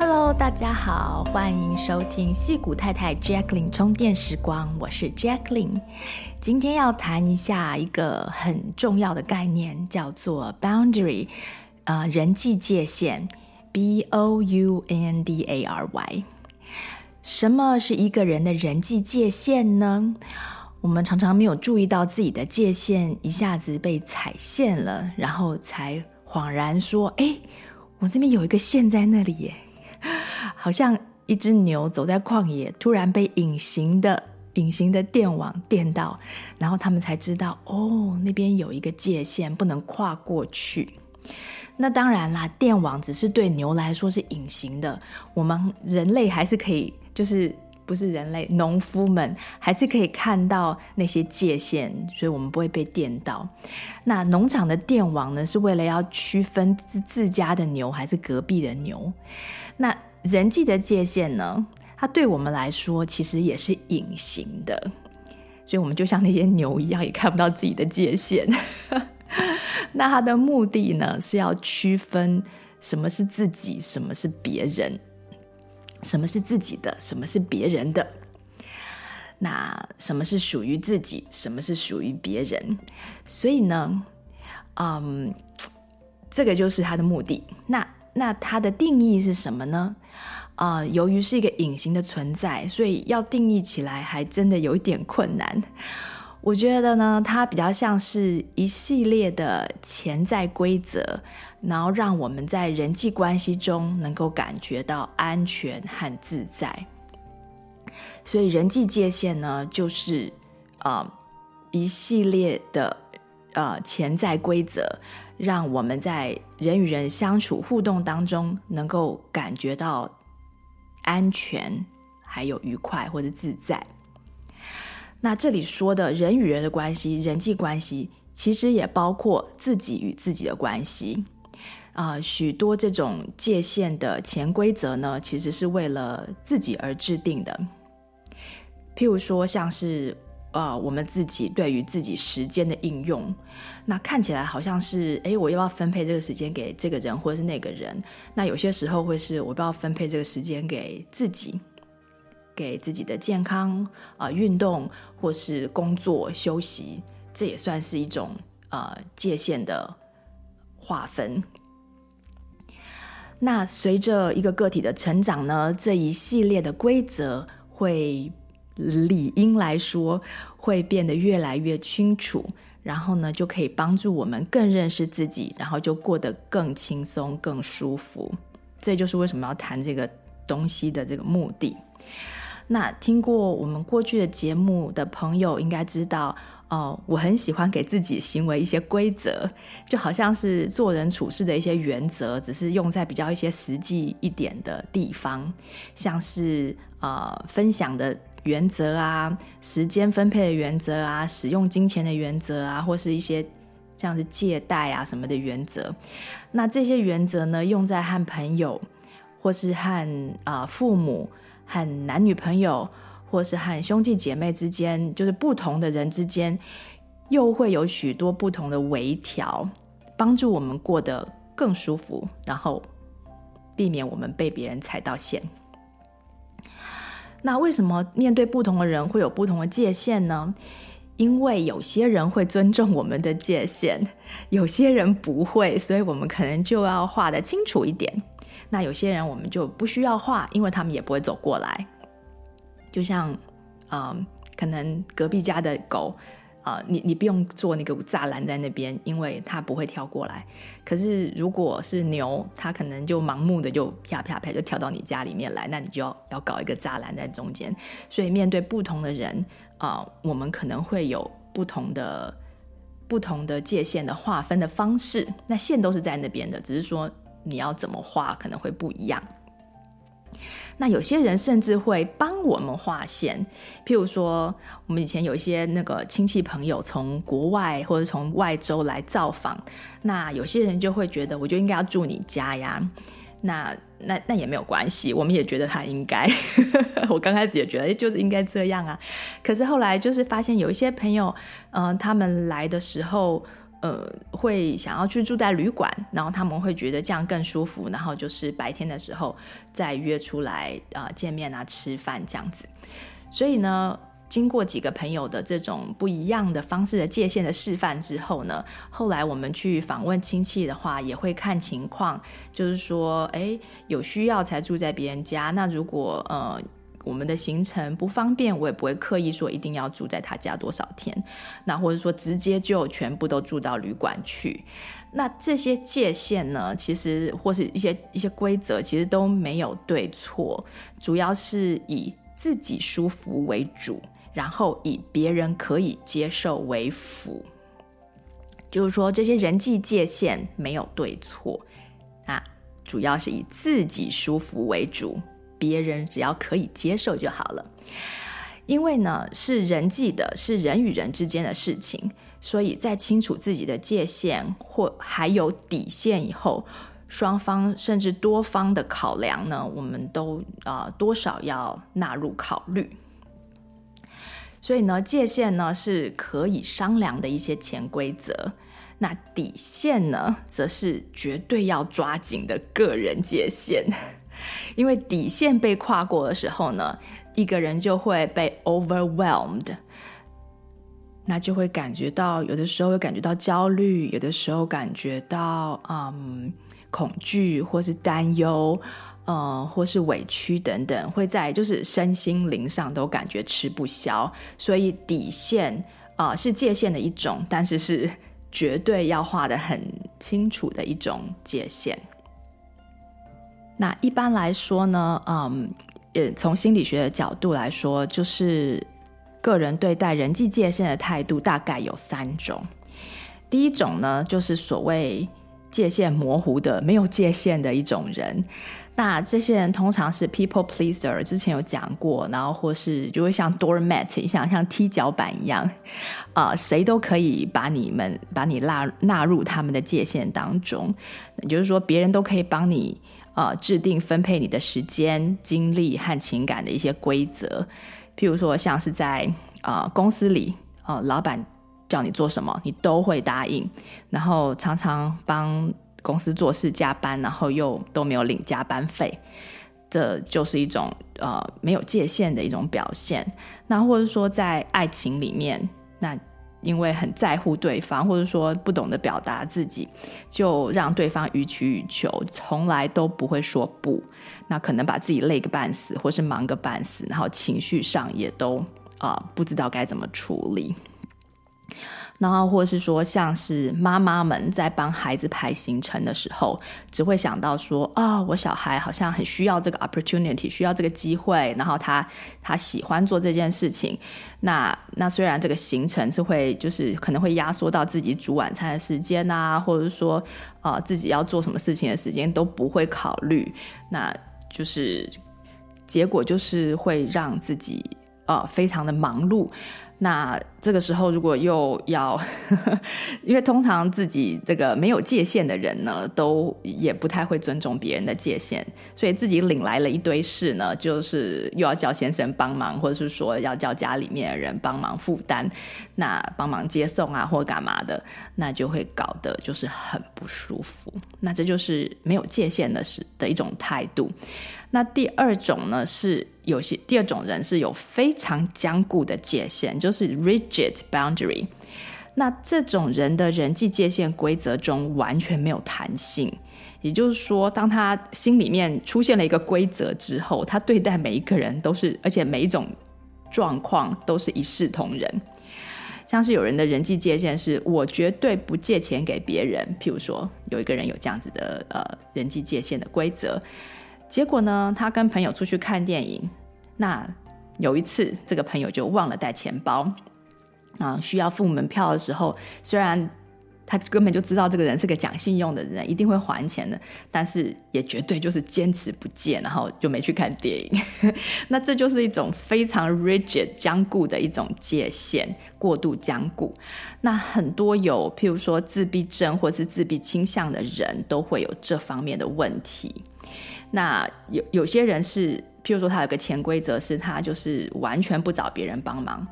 Hello，大家好，欢迎收听戏谷太太 j a c k l i n 充电时光，我是 j a c k l i n。今天要谈一下一个很重要的概念，叫做 boundary，呃，人际界限，B O U N D A R Y。什么是一个人的人际界限呢？我们常常没有注意到自己的界限一下子被踩线了，然后才恍然说：“哎，我这边有一个线在那里耶。” 好像一只牛走在旷野，突然被隐形的隐形的电网电到，然后他们才知道，哦，那边有一个界限，不能跨过去。那当然啦，电网只是对牛来说是隐形的，我们人类还是可以，就是不是人类，农夫们还是可以看到那些界限，所以我们不会被电到。那农场的电网呢，是为了要区分自自家的牛还是隔壁的牛。那人际的界限呢，它对我们来说其实也是隐形的，所以我们就像那些牛一样，也看不到自己的界限。那它的目的呢，是要区分什么是自己，什么是别人，什么是自己的，什么是别人的。那什么是属于自己，什么是属于别人？所以呢，嗯，这个就是它的目的。那那它的定义是什么呢？啊、呃，由于是一个隐形的存在，所以要定义起来还真的有一点困难。我觉得呢，它比较像是一系列的潜在规则，然后让我们在人际关系中能够感觉到安全和自在。所以人际界限呢，就是啊、呃、一系列的呃潜在规则。让我们在人与人相处互动当中，能够感觉到安全，还有愉快或者自在。那这里说的人与人的关系，人际关系，其实也包括自己与自己的关系。啊、呃，许多这种界限的潜规则呢，其实是为了自己而制定的。譬如说，像是。啊、呃，我们自己对于自己时间的应用，那看起来好像是，诶，我要不要分配这个时间给这个人或者是那个人？那有些时候会是，我不要分配这个时间给自己，给自己的健康啊、运动或是工作休息，这也算是一种呃界限的划分。那随着一个个体的成长呢，这一系列的规则会。理应来说，会变得越来越清楚，然后呢，就可以帮助我们更认识自己，然后就过得更轻松、更舒服。这就是为什么要谈这个东西的这个目的。那听过我们过去的节目的朋友应该知道，哦、呃，我很喜欢给自己行为一些规则，就好像是做人处事的一些原则，只是用在比较一些实际一点的地方，像是呃分享的。原则啊，时间分配的原则啊，使用金钱的原则啊，或是一些像是借贷啊什么的原则。那这些原则呢，用在和朋友，或是和啊、呃、父母、和男女朋友，或是和兄弟姐妹之间，就是不同的人之间，又会有许多不同的微调，帮助我们过得更舒服，然后避免我们被别人踩到线。那为什么面对不同的人会有不同的界限呢？因为有些人会尊重我们的界限，有些人不会，所以我们可能就要画得清楚一点。那有些人我们就不需要画，因为他们也不会走过来。就像，嗯，可能隔壁家的狗，呃，你你不用做那个栅栏在那边，因为它不会跳过来。可是如果是牛，它可能就盲目的就啪啪啪就跳到你家里面来，那你就要要搞一个栅栏在中间。所以面对不同的人啊、我们可能会有不同的不同的界限的划分的方式。那线都是在那边的，只是说你要怎么画可能会不一样。那有些人甚至会帮我们画线，譬如说，我们以前有一些那个亲戚朋友从国外或者从外州来造访，那有些人就会觉得，我就应该要住你家呀。那那那也没有关系，我们也觉得他应该。我刚开始也觉得，就是应该这样啊。可是后来就是发现有一些朋友，嗯、他们来的时候。呃，会想要去住在旅馆，然后他们会觉得这样更舒服，然后就是白天的时候再约出来啊、见面啊吃饭这样子。所以呢，经过几个朋友的这种不一样的方式的界限的示范之后呢，后来我们去访问亲戚的话，也会看情况，就是说，哎，有需要才住在别人家。那如果呃。我们的行程不方便，我也不会刻意说一定要住在他家多少天，那或者说直接就全部都住到旅馆去。那这些界限呢，其实或是一些一些规则，其实都没有对错，主要是以自己舒服为主，然后以别人可以接受为辅。就是说，这些人际界限没有对错啊，主要是以自己舒服为主。别人只要可以接受就好了，因为呢，是人际的，是人与人之间的事情，所以在清楚自己的界限或还有底线以后，双方甚至多方的考量呢，我们都啊、多少要纳入考虑。所以呢，界限呢是可以商量的一些潜规则，那底线呢，则是绝对要抓紧的个人界限。因为底线被跨过的时候呢，一个人就会被 overwhelmed，那就会感觉到有的时候会感觉到焦虑，有的时候感觉到嗯恐惧或是担忧，嗯或是委屈等等，会在就是身心灵上都感觉吃不消。所以底线啊、是界限的一种，但是是绝对要画得很清楚的一种界限。那一般来说呢，嗯，呃，从心理学的角度来说，就是个人对待人际界限的态度大概有三种。第一种呢，就是所谓界限模糊的、没有界限的一种人。那这些人通常是 people pleaser，之前有讲过，然后或是就会像 doormat 一样，像踢脚板一样，啊、谁都可以把你们把你纳纳入他们的界限当中。也就是说，别人都可以帮你。呃，制定分配你的时间、精力和情感的一些规则，譬如说，像是在呃公司里，呃，老板叫你做什么，你都会答应，然后常常帮公司做事加班，然后又都没有领加班费，这就是一种呃没有界限的一种表现。那或者说在爱情里面，那。因为很在乎对方，或者说不懂得表达自己，就让对方予取予求，从来都不会说不。那可能把自己累个半死，或是忙个半死，然后情绪上也都啊、不知道该怎么处理。然后，或是说，像是妈妈们在帮孩子排行程的时候，只会想到说，啊、我小孩好像很需要这个 opportunity，需要这个机会，然后他他喜欢做这件事情。那那虽然这个行程是会，就是可能会压缩到自己煮晚餐的时间啊，或者是说，呃，自己要做什么事情的时间都不会考虑，那就是结果就是会让自己呃非常的忙碌。那这个时候，如果又要，因为通常自己这个没有界限的人呢，都也不太会尊重别人的界限，所以自己领来了一堆事呢，就是又要叫先生帮忙，或者是说要叫家里面的人帮忙负担，那帮忙接送啊或干嘛的，那就会搞得就是很不舒服。那这就是没有界限的是的一种态度。那第二种呢，是有些第二种人是有非常坚固的界限，就是 rigid boundary。那这种人的人际界限规则中完全没有弹性，也就是说，当他心里面出现了一个规则之后，他对待每一个人都是，而且每一种状况都是一视同仁。像是有人的人际界限是我绝对不借钱给别人，譬如说有一个人有这样子的呃人际界限的规则，结果呢，他跟朋友出去看电影，那有一次这个朋友就忘了带钱包，啊，需要付门票的时候，虽然。他根本就知道这个人是个讲信用的人，一定会还钱的，但是也绝对就是坚持不借，然后就没去看电影。那这就是一种非常 rigid 僵固的一种界限，过度僵固。那很多有譬如说自闭症或是自闭倾向的人都会有这方面的问题。那有有些人是譬如说他有个潜规则，是他就是完全不找别人帮忙，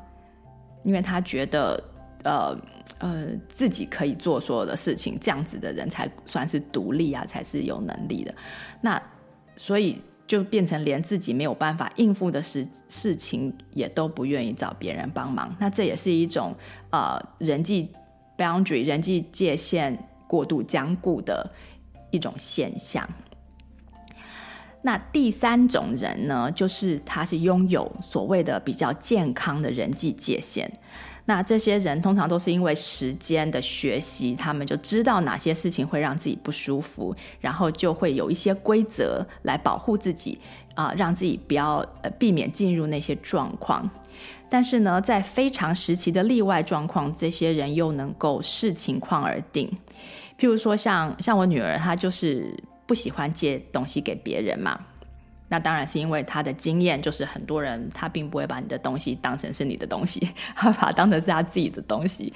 因为他觉得呃。呃，自己可以做所有的事情，这样子的人才算是独立啊，才是有能力的。那所以就变成连自己没有办法应付的事事情，也都不愿意找别人帮忙。那这也是一种呃人际 boundary 人际界限过度僵固的一种现象。那第三种人呢，就是他是拥有所谓的比较健康的人际界限。那这些人通常都是因为时间的学习，他们就知道哪些事情会让自己不舒服，然后就会有一些规则来保护自己，啊、让自己不要呃避免进入那些状况。但是呢，在非常时期的例外状况，这些人又能够视情况而定。譬如说，像像我女儿，她就是不喜欢借东西给别人嘛。那当然是因为他的经验，就是很多人他并不会把你的东西当成是你的东西，他 把它当成是他自己的东西。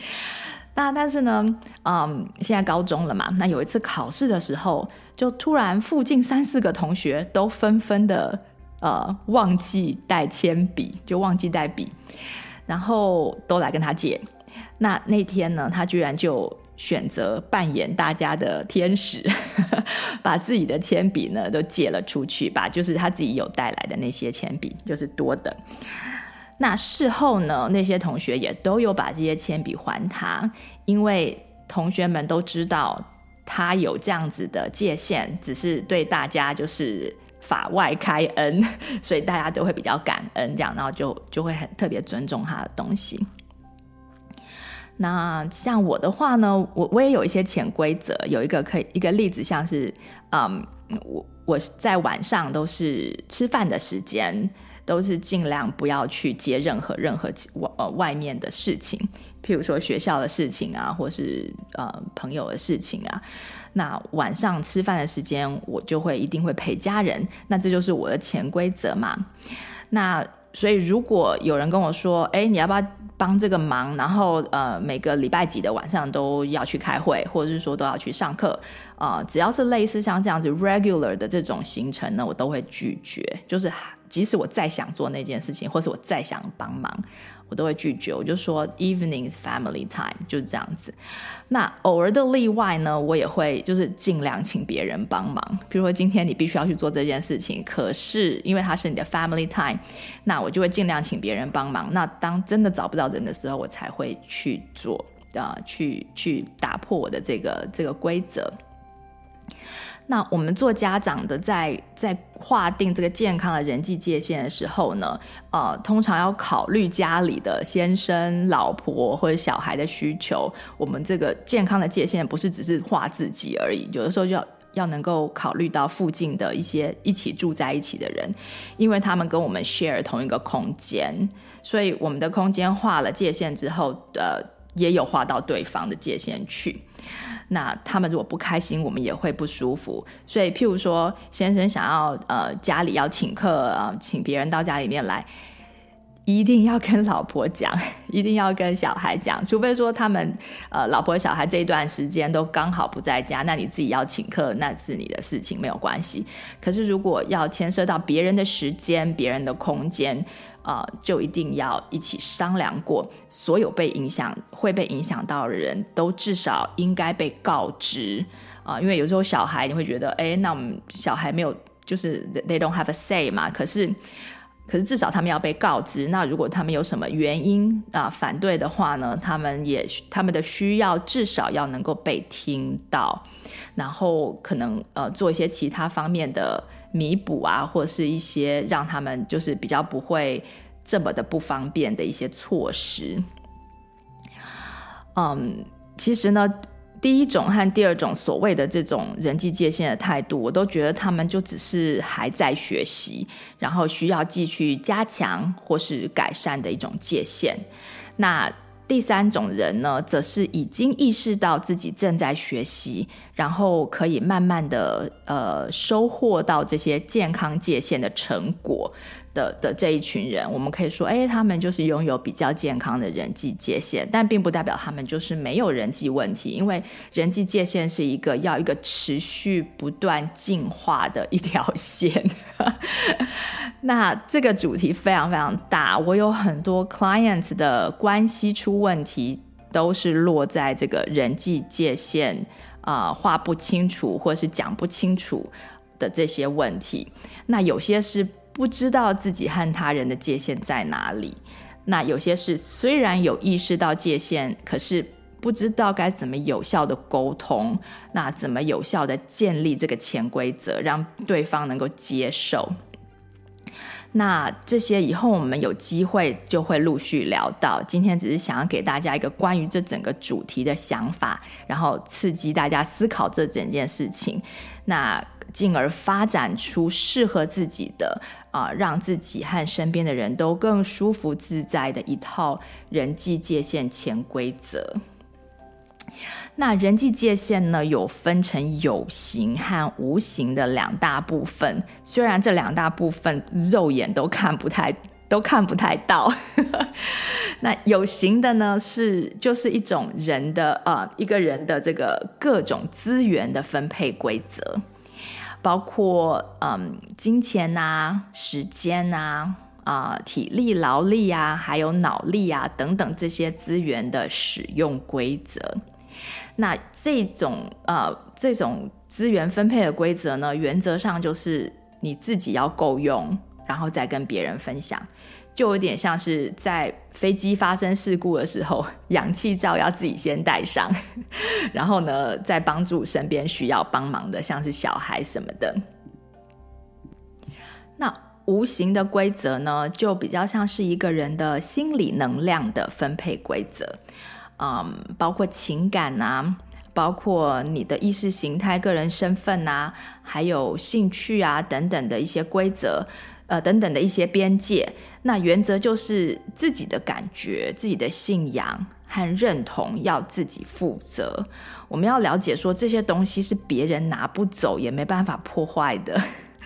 那但是呢，嗯，现在高中了嘛，那有一次考试的时候，就突然附近三四个同学都纷纷的呃忘记带铅笔，就忘记带笔，然后都来跟他借。那那天呢，他居然就。选择扮演大家的天使，把自己的铅笔呢都借了出去，把就是他自己有带来的那些铅笔，就是多的。那事后呢，那些同学也都有把这些铅笔还他，因为同学们都知道他有这样子的界限，只是对大家就是法外开恩，所以大家都会比较感恩，这样，然后就就会很特别尊重他的东西。那像我的话呢，我我也有一些潜规则，有一个可以一个例子，像是，嗯，我我在晚上都是吃饭的时间，都是尽量不要去接任何任何外呃外面的事情，譬如说学校的事情啊，或是呃朋友的事情啊。那晚上吃饭的时间，我就会一定会陪家人，那这就是我的潜规则嘛。那所以如果有人跟我说，哎，你要不要？帮这个忙，然后呃，每个礼拜几的晚上都要去开会，或者是说都要去上课，呃，只要是类似像这样子 regular 的这种行程呢，我都会拒绝。就是即使我再想做那件事情，或是我再想帮忙。我都会拒绝，我就说 evenings family time 就是这样子。那偶尔的例外呢，我也会就是尽量请别人帮忙。比如说今天你必须要去做这件事情，可是因为它是你的 family time，那我就会尽量请别人帮忙。那当真的找不到人的时候，我才会去做啊、呃，去去打破我的这个这个规则。那我们做家长的在，在划定这个健康的人际界限的时候呢，呃，通常要考虑家里的先生、老婆或者小孩的需求。我们这个健康的界限不是只是画自己而已，有的时候就要要能够考虑到附近的一些一起住在一起的人，因为他们跟我们 share 同一个空间，所以我们的空间划了界限之后，呃，也有划到对方的界限去。那他们如果不开心，我们也会不舒服。所以，譬如说，先生想要呃家里要请客啊、呃，请别人到家里面来，一定要跟老婆讲，一定要跟小孩讲，除非说他们呃老婆小孩这一段时间都刚好不在家，那你自己要请客，那是你的事情，没有关系。可是如果要牵涉到别人的时间、别人的空间，啊、就一定要一起商量过，所有被影响、会被影响到的人都至少应该被告知啊、因为有时候小孩你会觉得，哎，那我们小孩没有，就是 they don't have a say 嘛，可是，可是至少他们要被告知。那如果他们有什么原因啊、反对的话呢，他们也他们的需要至少要能够被听到，然后可能呃做一些其他方面的。弥补啊，或者是一些让他们就是比较不会这么的不方便的一些措施。嗯，其实呢。第一种和第二种所谓的这种人际界限的态度，我都觉得他们就只是还在学习，然后需要继续加强或是改善的一种界限。那第三种人呢，则是已经意识到自己正在学习，然后可以慢慢的呃收获到这些健康界限的成果。的的这一群人，我们可以说，哎，他们就是拥有比较健康的人际界限，但并不代表他们就是没有人际问题，因为人际界限是一个要一个持续不断进化的一条线。那这个主题非常非常大，我有很多 clients 的关系出问题，都是落在这个人际界限啊，画不清楚或是讲不清楚的这些问题。那有些是。不知道自己和他人的界限在哪里，那有些事虽然有意识到界限，可是不知道该怎么有效的沟通，那怎么有效的建立这个潜规则，让对方能够接受。那这些以后我们有机会就会陆续聊到。今天只是想要给大家一个关于这整个主题的想法，然后刺激大家思考这整件事情，那进而发展出适合自己的。啊，让自己和身边的人都更舒服自在的一套人际界限潜规则。那人际界限呢，有分成有形和无形的两大部分。虽然这两大部分肉眼都看不太都看不太到，那有形的呢，是就是一种人的呃一个人的这个各种资源的分配规则。包括嗯，金钱呐、时间呐、啊、体力、劳力啊，还有脑力啊等等这些资源的使用规则。那这种呃这种资源分配的规则呢，原则上就是你自己要够用，然后再跟别人分享。就有点像是在飞机发生事故的时候，氧气罩要自己先戴上，然后呢，再帮助身边需要帮忙的，像是小孩什么的。那无形的规则呢，就比较像是一个人的心理能量的分配规则，嗯，包括情感啊，包括你的意识形态、个人身份啊，还有兴趣啊等等的一些规则。呃，等等的一些边界，那原则就是自己的感觉、自己的信仰和认同要自己负责。我们要了解说，这些东西是别人拿不走，也没办法破坏的。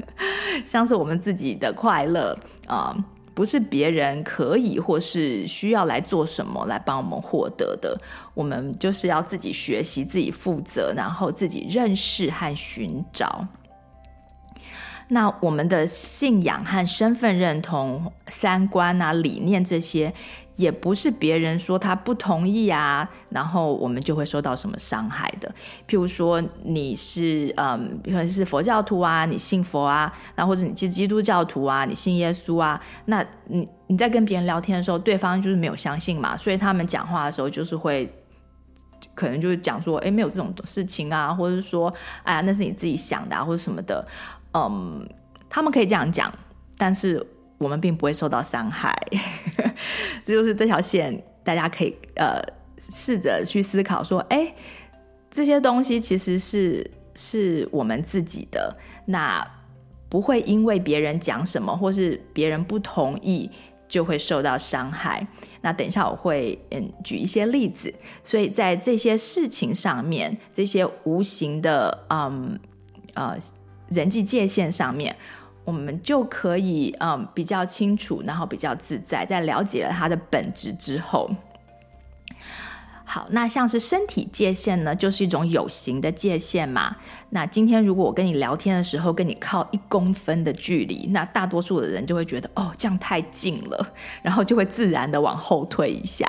像是我们自己的快乐啊，不是别人可以或是需要来做什么来帮我们获得的。我们就是要自己学习、自己负责，然后自己认识和寻找。那我们的信仰和身份认同、三观啊、理念这些，也不是别人说他不同意啊，然后我们就会受到什么伤害的。譬如说你是嗯，比如是佛教徒啊，你信佛啊，那或者你是基督教徒啊，你信耶稣啊，那你你在跟别人聊天的时候，对方就是没有相信嘛，所以他们讲话的时候就是会，可能就是讲说，哎，没有这种事情啊，或者说，哎呀，那是你自己想的啊，或者什么的。嗯，他们可以这样讲，但是我们并不会受到伤害。这就是这条线，大家可以呃试着去思考说，哎，这些东西其实是是我们自己的，那不会因为别人讲什么或是别人不同意就会受到伤害。那等一下我会嗯举一些例子，所以在这些事情上面，这些无形的嗯呃。人际界限上面，我们就可以嗯比较清楚，然后比较自在。在了解了他的本质之后，好，那像是身体界限呢，就是一种有形的界限嘛。那今天如果我跟你聊天的时候，跟你靠一公分的距离，那大多数的人就会觉得哦，这样太近了，然后就会自然的往后退一下。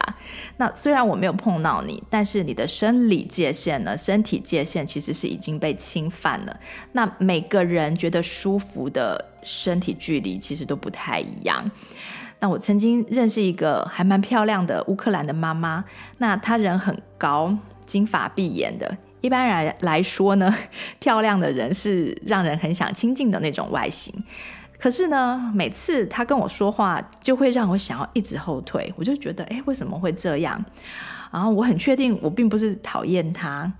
那虽然我没有碰到你，但是你的生理界限呢，身体界限其实是已经被侵犯了。那每个人觉得舒服的身体距离其实都不太一样。那我曾经认识一个还蛮漂亮的乌克兰的妈妈，那她人很高，金发碧眼的。一般人来说呢，漂亮的人是让人很想亲近的那种外形。可是呢，每次他跟我说话，就会让我想要一直后退。我就觉得，哎，为什么会这样？然后我很确定我并不是讨厌他，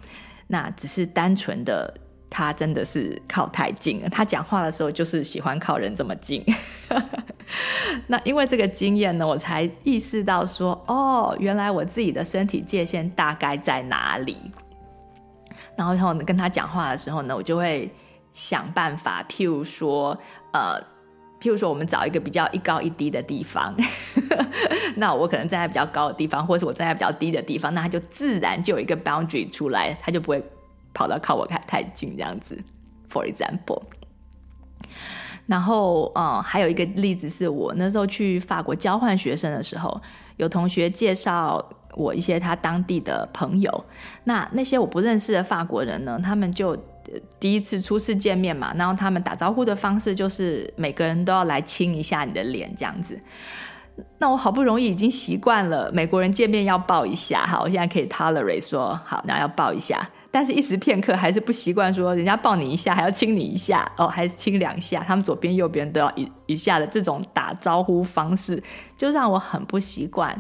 那只是单纯的他真的是靠太近了。他讲话的时候就是喜欢靠人这么近。那因为这个经验呢，我才意识到说，哦，原来我自己的身体界限大概在哪里。然后以后跟他讲话的时候呢，我就会想办法，譬如说，呃，譬如说，我们找一个比较一高一低的地方，那我可能站在比较高的地方，或者是我站在比较低的地方，那他就自然就有一个 boundary 出来，他就不会跑到靠我太太近这样子。For example。然后，嗯，还有一个例子是我那时候去法国交换学生的时候，有同学介绍我一些他当地的朋友。那那些我不认识的法国人呢，他们就第一次初次见面嘛，然后他们打招呼的方式就是每个人都要来亲一下你的脸这样子。那我好不容易已经习惯了美国人见面要抱一下，好，我现在可以 tolerate 说好，然后要抱一下。但是，一时片刻还是不习惯，说人家抱你一下，还要亲你一下，哦，还是亲两下，他们左边右边都要一一下的这种打招呼方式，就让我很不习惯。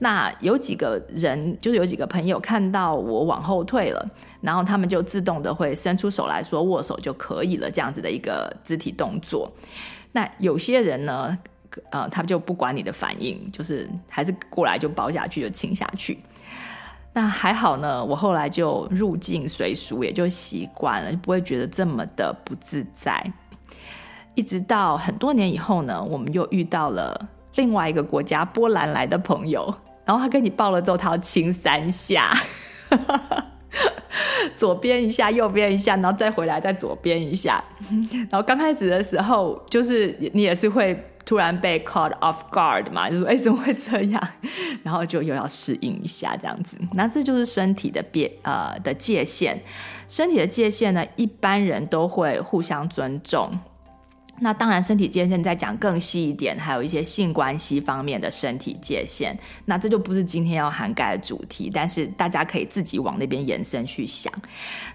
那有几个人，就是有几个朋友看到我往后退了，然后他们就自动的会伸出手来说握手就可以了，这样子的一个肢体动作。那有些人呢，呃，他就不管你的反应，就是还是过来就抱下去，就亲下去。那还好呢，我后来就入境随俗，也就习惯了，不会觉得这么的不自在。一直到很多年以后呢，我们又遇到了另外一个国家波兰来的朋友，然后他跟你抱了之后，他要亲三下，左边一下，右边一下，然后再回来再左边一下。然后刚开始的时候，就是你也是会。突然被 caught off guard 嘛，就说哎，怎么会这样？然后就又要适应一下这样子。那这就是身体的边呃的界限，身体的界限呢，一般人都会互相尊重。那当然，身体界限再讲更细一点，还有一些性关系方面的身体界限。那这就不是今天要涵盖的主题，但是大家可以自己往那边延伸去想。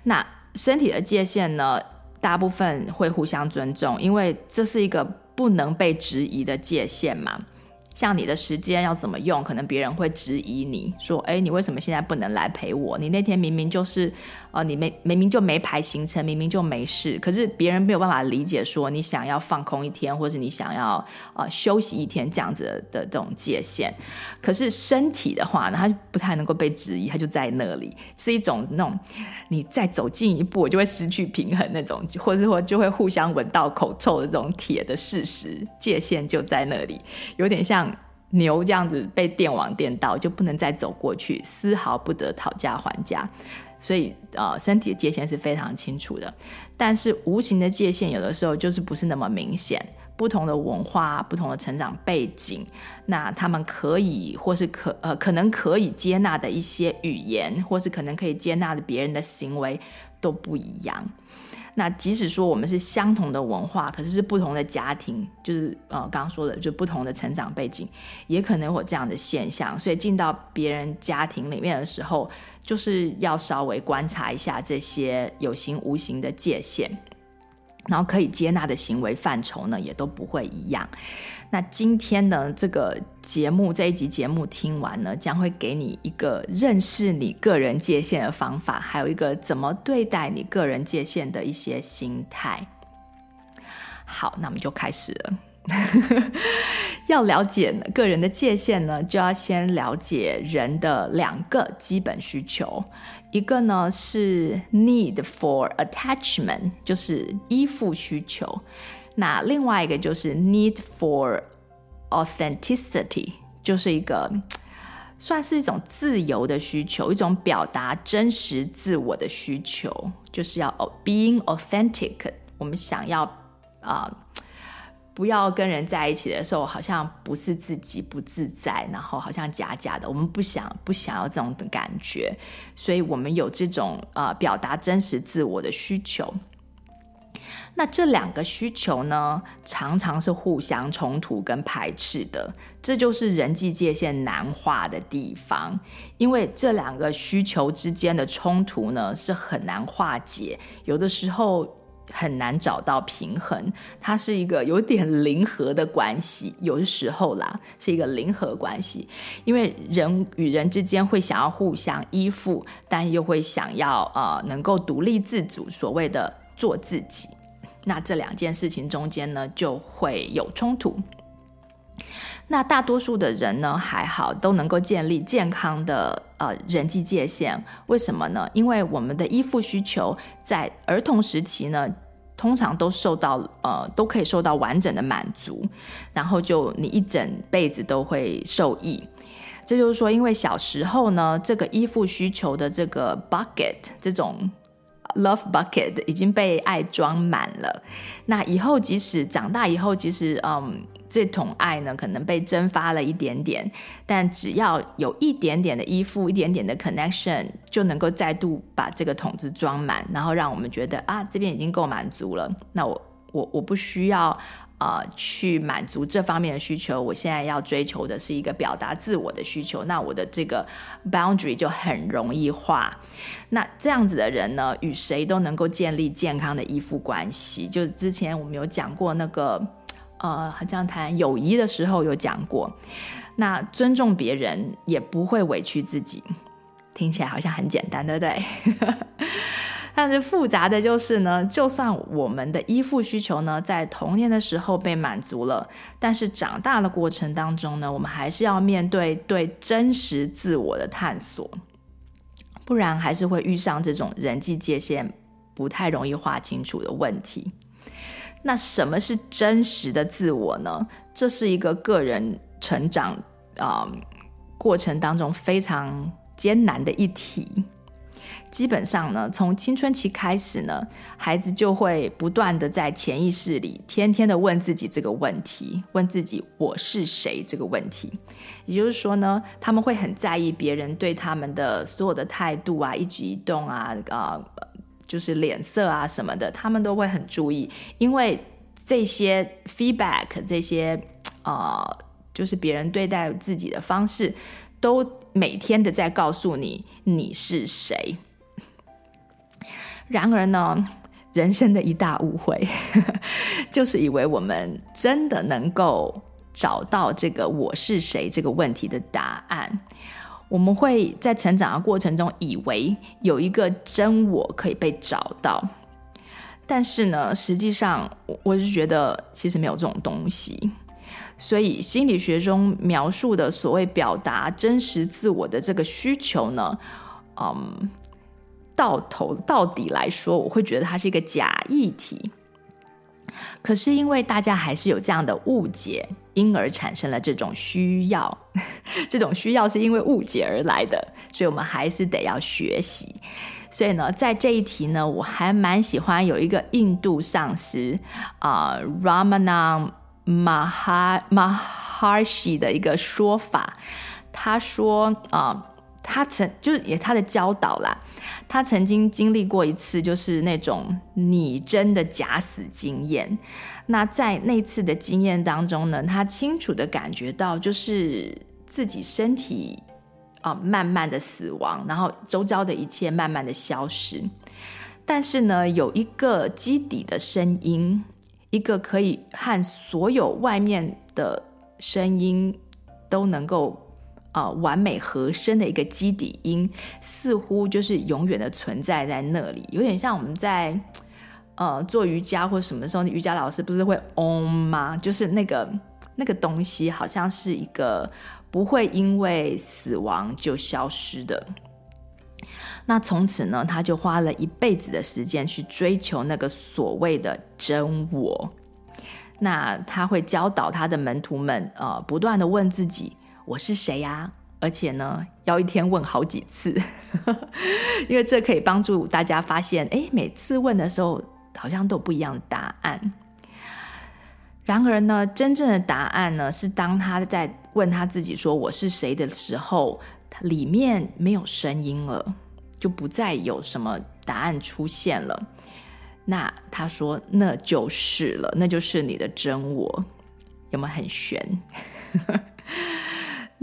那身体的界限呢，大部分会互相尊重，因为这是一个。不能被质疑的界限嘛，像你的时间要怎么用，可能别人会质疑你说，哎，你为什么现在不能来陪我？你那天明明就是。呃，你没明明就没排行程，明明就没事，可是别人没有办法理解说你想要放空一天，或者你想要呃休息一天这样子的，这种界限。可是身体的话呢，它不太能够被质疑，它就在那里，是一种那种你再走近一步，我就会失去平衡那种，或者说就会互相闻到口臭的这种铁的事实，界限就在那里，有点像牛这样子被电网电到，就不能再走过去，丝毫不得讨价还价。所以，呃，身体的界限是非常清楚的，但是无形的界限有的时候就是不是那么明显。不同的文化、不同的成长背景，那他们可以或是可呃可能可以接纳的一些语言，或是可能可以接纳的别人的行为都不一样。那即使说我们是相同的文化，可是是不同的家庭，就是呃刚刚说的，就不同的成长背景，也可能有这样的现象。所以进到别人家庭里面的时候，就是要稍微观察一下这些有形无形的界限，然后可以接纳的行为范畴呢，也都不会一样。那今天呢，这个节目这一集节目听完呢，将会给你一个认识你个人界限的方法，还有一个怎么对待你个人界限的一些心态。好，那我们就开始了。要了解个人的界限呢，就要先了解人的两个基本需求，一个呢是 need for attachment，就是依附需求。那另外一个就是 need for authenticity，就是一个算是一种自由的需求，一种表达真实自我的需求，就是要 being authentic。我们想要啊、不要跟人在一起的时候，好像不是自己不自在，然后好像假假的。我们不想不想要这种的感觉，所以我们有这种、呃，表达真实自我的需求。那这两个需求呢，常常是互相冲突跟排斥的，这就是人际界限难化的地方。因为这两个需求之间的冲突呢，是很难化解，有的时候很难找到平衡，它是一个有点零和的关系，有的时候啦是一个零和关系，因为人与人之间会想要互相依附，但又会想要呃能够独立自主，所谓的做自己，那这两件事情中间呢就会有冲突。那大多数的人呢还好，都能够建立健康的呃人际界限。为什么呢？因为我们的依附需求在儿童时期呢，通常都受到呃都可以受到完整的满足，然后就你一整辈子都会受益。这就是说，因为小时候呢，这个依附需求的这个 bucket 这种 love bucket 已经被爱装满了。那以后即使长大以后，其实嗯。这桶爱呢，可能被蒸发了一点点，但只要有一点点的依附，一点点的 connection，就能够再度把这个桶子装满，然后让我们觉得啊，这边已经够满足了。那我我我不需要、呃、去满足这方面的需求，我现在要追求的是一个表达自我的需求。那我的这个 boundary 就很容易画。那这样子的人呢，与谁都能够建立健康的依附关系。就是之前我们有讲过那个。呃，好像谈友谊的时候有讲过，那尊重别人也不会委屈自己，听起来好像很简单，对不对？但是复杂的就是呢，就算我们的依附需求呢，在童年的时候被满足了，但是长大的过程当中呢，我们还是要面对对真实自我的探索，不然还是会遇上这种人际界限不太容易划清楚的问题。那什么是真实的自我呢？这是一个个人成长啊、过程当中非常艰难的一题。基本上呢，从青春期开始呢，孩子就会不断的在潜意识里，天天的问自己这个问题，问自己我是谁这个问题。也就是说呢，他们会很在意别人对他们的所有的态度啊、一举一动啊啊。呃就是脸色啊什么的，他们都会很注意，因为这些 feedback，这些呃，就是别人对待自己的方式，都每天的在告诉你你是谁。然而呢，人生的一大误会，就是以为我们真的能够找到这个我是谁这个问题的答案。我们会在成长的过程中以为有一个真我可以被找到，但是呢，实际上我我是觉得其实没有这种东西。所以心理学中描述的所谓表达真实自我的这个需求呢，嗯，到头到底来说，我会觉得它是一个假议题。可是因为大家还是有这样的误解，因而产生了这种需要。这种需要是因为误解而来的，所以我们还是得要学习。所以呢，在这一题呢，我还蛮喜欢有一个印度上师啊、Ramana Maha Maharshi 的一个说法。他说啊、他曾就是也他的教导啦。他曾经经历过一次，就是那种拟真的假死经验。那在那次的经验当中呢，他清楚地感觉到，就是自己身体啊、慢慢的死亡，然后周遭的一切慢慢的消失。但是呢，有一个基底的声音，一个可以和所有外面的声音都能够。啊、呃，完美合声的一个基底音，似乎就是永远的存在在那里，有点像我们在呃做瑜伽或什么时候，瑜伽老师不是会嗡吗？就是那个那个东西，好像是一个不会因为死亡就消失的。那从此呢，他就花了一辈子的时间去追求那个所谓的真我。那他会教导他的门徒们，呃，不断的问自己。我是谁呀？而且呢，要一天问好几次，因为这可以帮助大家发现，诶，每次问的时候好像都不一样答案。然而呢，真正的答案呢，是当他在问他自己说“我是谁”的时候，里面没有声音了，就不再有什么答案出现了。那他说，那就是了，那就是你的真我，有没有很悬？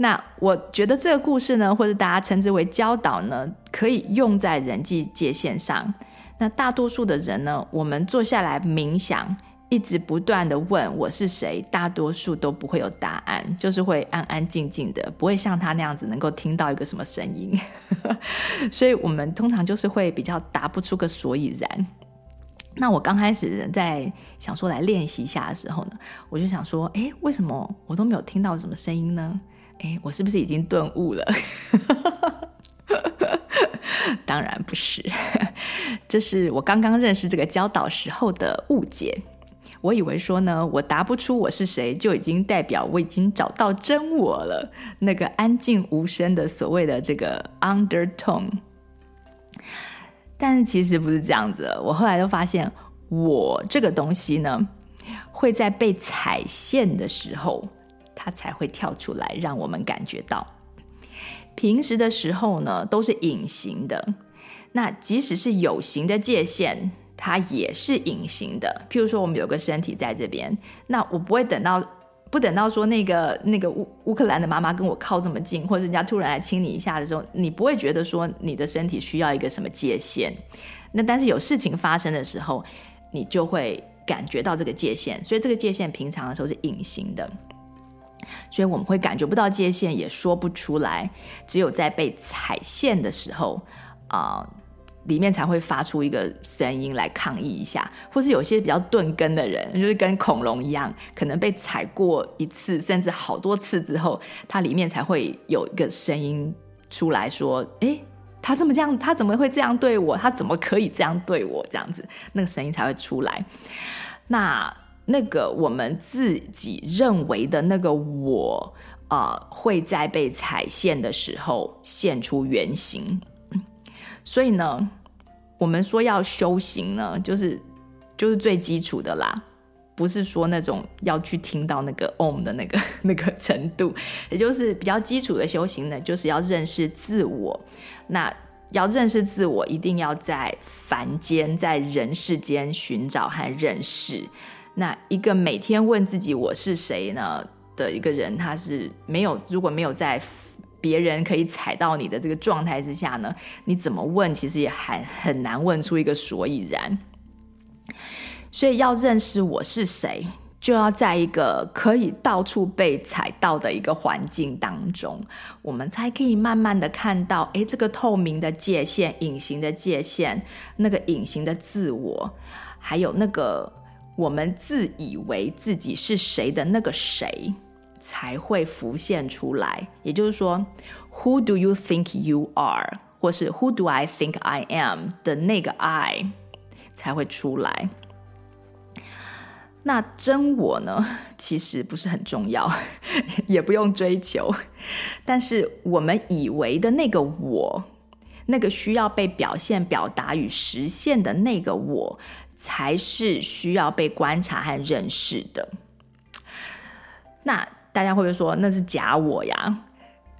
那我觉得这个故事呢，或者大家称之为教导呢，可以用在人际界限上。那大多数的人呢，我们坐下来冥想，一直不断地问我是谁，大多数都不会有答案，就是会安安静静的，不会像他那样子能够听到一个什么声音。所以我们通常就是会比较答不出个所以然。那我刚开始在想说来练习一下的时候呢，我就想说，诶，为什么我都没有听到什么声音呢？诶，我是不是已经顿悟了？当然不是，这是我刚刚认识这个教导时候的误解。我以为说呢，我答不出我是谁，就已经代表我已经找到真我了，那个安静无声的所谓的这个 undertone。但是其实不是这样子，我后来就发现，我这个东西呢，会在被踩线的时候，它才会跳出来，让我们感觉到。平时的时候呢，都是隐形的。那即使是有形的界限，它也是隐形的。譬如说，我们有个身体在这边，那我不会等到，不等到说那个那个乌乌克兰的妈妈跟我靠这么近，或者人家突然来亲你一下的时候，你不会觉得说你的身体需要一个什么界限。那但是有事情发生的时候，你就会感觉到这个界限。所以这个界限平常的时候是隐形的。所以我们会感觉不到界限，也说不出来。只有在被踩线的时候，啊、里面才会发出一个声音来抗议一下。或是有些比较钝根的人，就是跟恐龙一样，可能被踩过一次，甚至好多次之后，它里面才会有一个声音出来说：“诶，他这么这样，他怎么会这样对我？他怎么可以这样对我？这样子，那个声音才会出来。”那。那个我们自己认为的那个我，啊、会在被踩线的时候现出原形。所以呢，我们说要修行呢，就是就是最基础的啦，不是说那种要去听到那个 Om 的那个那个程度，也就是比较基础的修行呢，就是要认识自我。那要认识自我，一定要在凡间，在人世间寻找和认识。那一个每天问自己我是谁呢的一个人，他是没有，如果没有在别人可以踩到你的这个状态之下呢，你怎么问，其实也还很难问出一个所以然。所以要认识我是谁，就要在一个可以到处被踩到的一个环境当中，我们才可以慢慢的看到，诶，这个透明的界限、隐形的界限，那个隐形的自我，还有那个。我们自以为自己是谁的那个谁，才会浮现出来。也就是说，Who do you think you are？或是 Who do I think I am？的那个 I 才会出来。那真我呢？其实不是很重要，也不用追求。但是我们以为的那个我，那个需要被表现、表达与实现的那个我。才是需要被观察和认识的。那大家会不会说那是假我呀？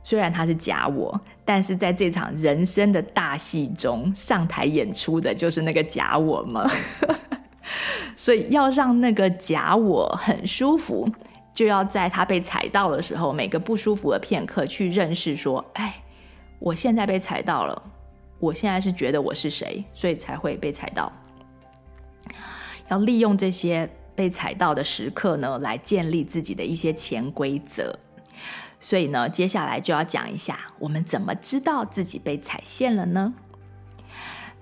虽然他是假我，但是在这场人生的大戏中，上台演出的就是那个假我嘛。所以要让那个假我很舒服，就要在他被踩到的时候，每个不舒服的片刻去认识说：哎，我现在被踩到了，我现在是觉得我是谁，所以才会被踩到。要利用这些被踩到的时刻呢，来建立自己的一些潜规则。所以呢，接下来就要讲一下，我们怎么知道自己被踩线了呢？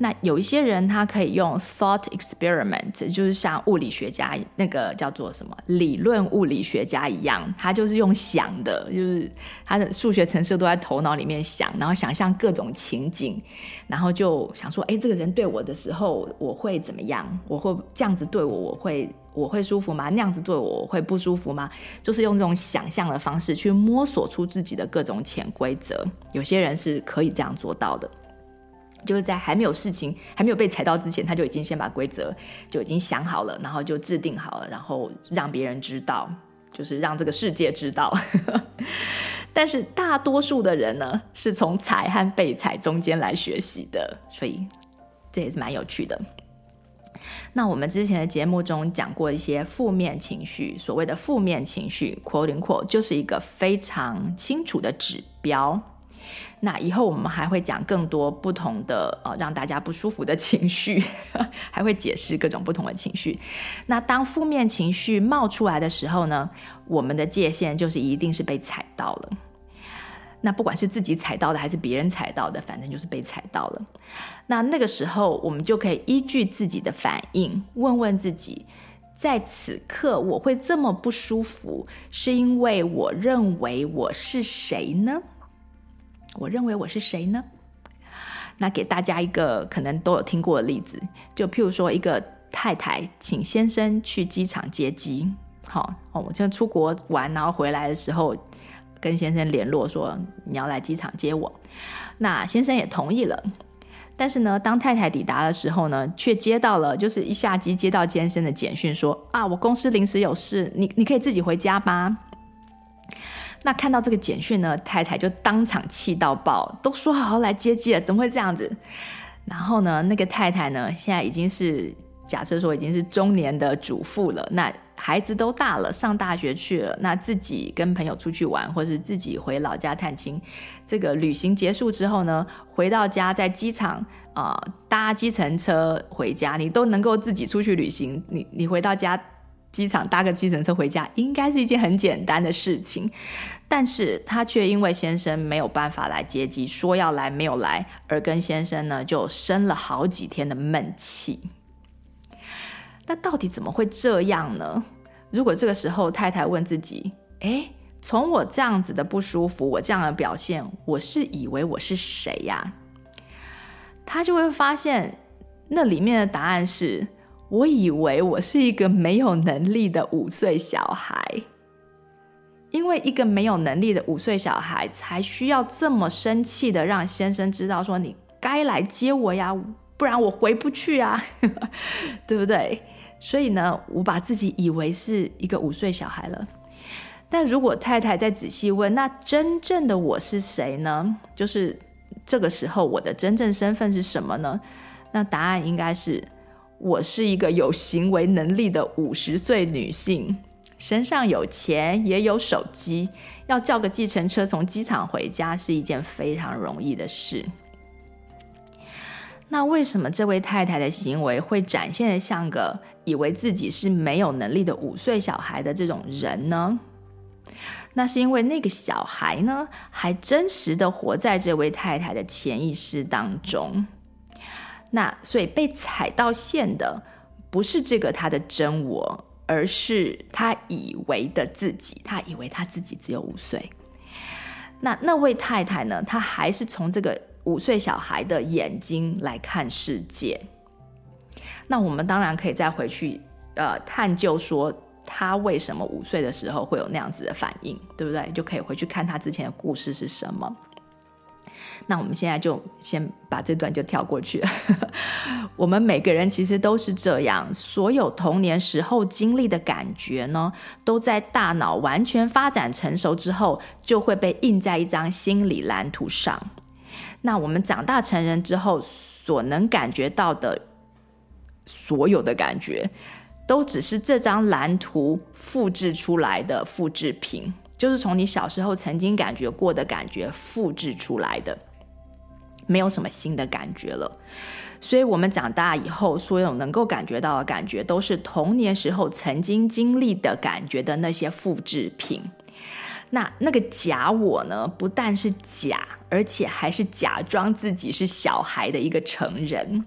那有一些人，他可以用 thought experiment，就是像物理学家那个叫做什么理论物理学家一样，他就是用想的，就是他的数学程式都在头脑里面想，然后想象各种情景，然后就想说，哎，这个人对我的时候，我会怎么样？我会这样子对我，我会我会舒服吗？那样子对我，我会不舒服吗？就是用这种想象的方式去摸索出自己的各种潜规则。有些人是可以这样做到的。就是在还没有事情还没有被踩到之前，他就已经先把规则就已经想好了，然后就制定好了，然后让别人知道，就是让这个世界知道。但是大多数的人呢，是从踩和被踩中间来学习的，所以这也是蛮有趣的。那我们之前的节目中讲过一些负面情绪，所谓的负面情绪，quote unquote，就是一个非常清楚的指标。那以后我们还会讲更多不同的呃让大家不舒服的情绪，还会解释各种不同的情绪。那当负面情绪冒出来的时候呢，我们的界限就是一定是被踩到了。那不管是自己踩到的还是别人踩到的，反正就是被踩到了。那那个时候我们就可以依据自己的反应，问问自己，在此刻我会这么不舒服，是因为我认为我是谁呢？我认为我是谁呢？那给大家一个可能都有听过的例子，就譬如说，一个太太请先生去机场接机，好哦，我就出国玩，然后回来的时候跟先生联络说你要来机场接我，那先生也同意了。但是呢，当太太抵达的时候呢，却接到了就是一下机接到先生的简讯说啊，我公司临时有事，你你可以自己回家吗？那看到这个简讯呢，太太就当场气到爆，都说好好来接机了，怎么会这样子？然后呢，那个太太呢，现在已经是假设说已经是中年的主妇了，那孩子都大了，上大学去了，那自己跟朋友出去玩，或是自己回老家探亲，这个旅行结束之后呢，回到家在机场啊、搭计程车回家，你都能够自己出去旅行，你你回到家。机场搭个计程车回家，应该是一件很简单的事情，但是他却因为先生没有办法来接机，说要来没有来，而跟先生呢就生了好几天的闷气。那到底怎么会这样呢？如果这个时候太太问自己：“诶，从我这样子的不舒服，我这样的表现，我是以为我是谁呀？”他就会发现，那里面的答案是。我以为我是一个没有能力的五岁小孩，因为一个没有能力的五岁小孩才需要这么生气的让先生知道说，你该来接我呀，不然我回不去啊，对不对？所以呢，我把自己以为是一个五岁小孩了。但如果太太再仔细问，那真正的我是谁呢？就是这个时候我的真正身份是什么呢？那答案应该是。我是一个有行为能力的五十岁女性，身上有钱，也有手机，要叫个计程车从机场回家是一件非常容易的事。那为什么这位太太的行为会展现得像个以为自己是没有能力的五岁小孩的这种人呢？那是因为那个小孩呢，还真实的活在这位太太的潜意识当中。那所以被踩到线的不是这个他的真我，而是他以为的自己。他以为他自己只有五岁。那那位太太呢？她还是从这个五岁小孩的眼睛来看世界。那我们当然可以再回去呃探究说，他为什么五岁的时候会有那样子的反应，对不对？就可以回去看他之前的故事是什么。那我们现在就先把这段就跳过去。我们每个人其实都是这样，所有童年时候经历的感觉呢，都在大脑完全发展成熟之后，就会被印在一张心理蓝图上。那我们长大成人之后，所能感觉到的所有的感觉，都只是这张蓝图复制出来的复制品。就是从你小时候曾经感觉过的感觉复制出来的，没有什么新的感觉了。所以，我们长大以后，所有能够感觉到的感觉，都是童年时候曾经经历的感觉的那些复制品。那那个假我呢，不但是假，而且还是假装自己是小孩的一个成人。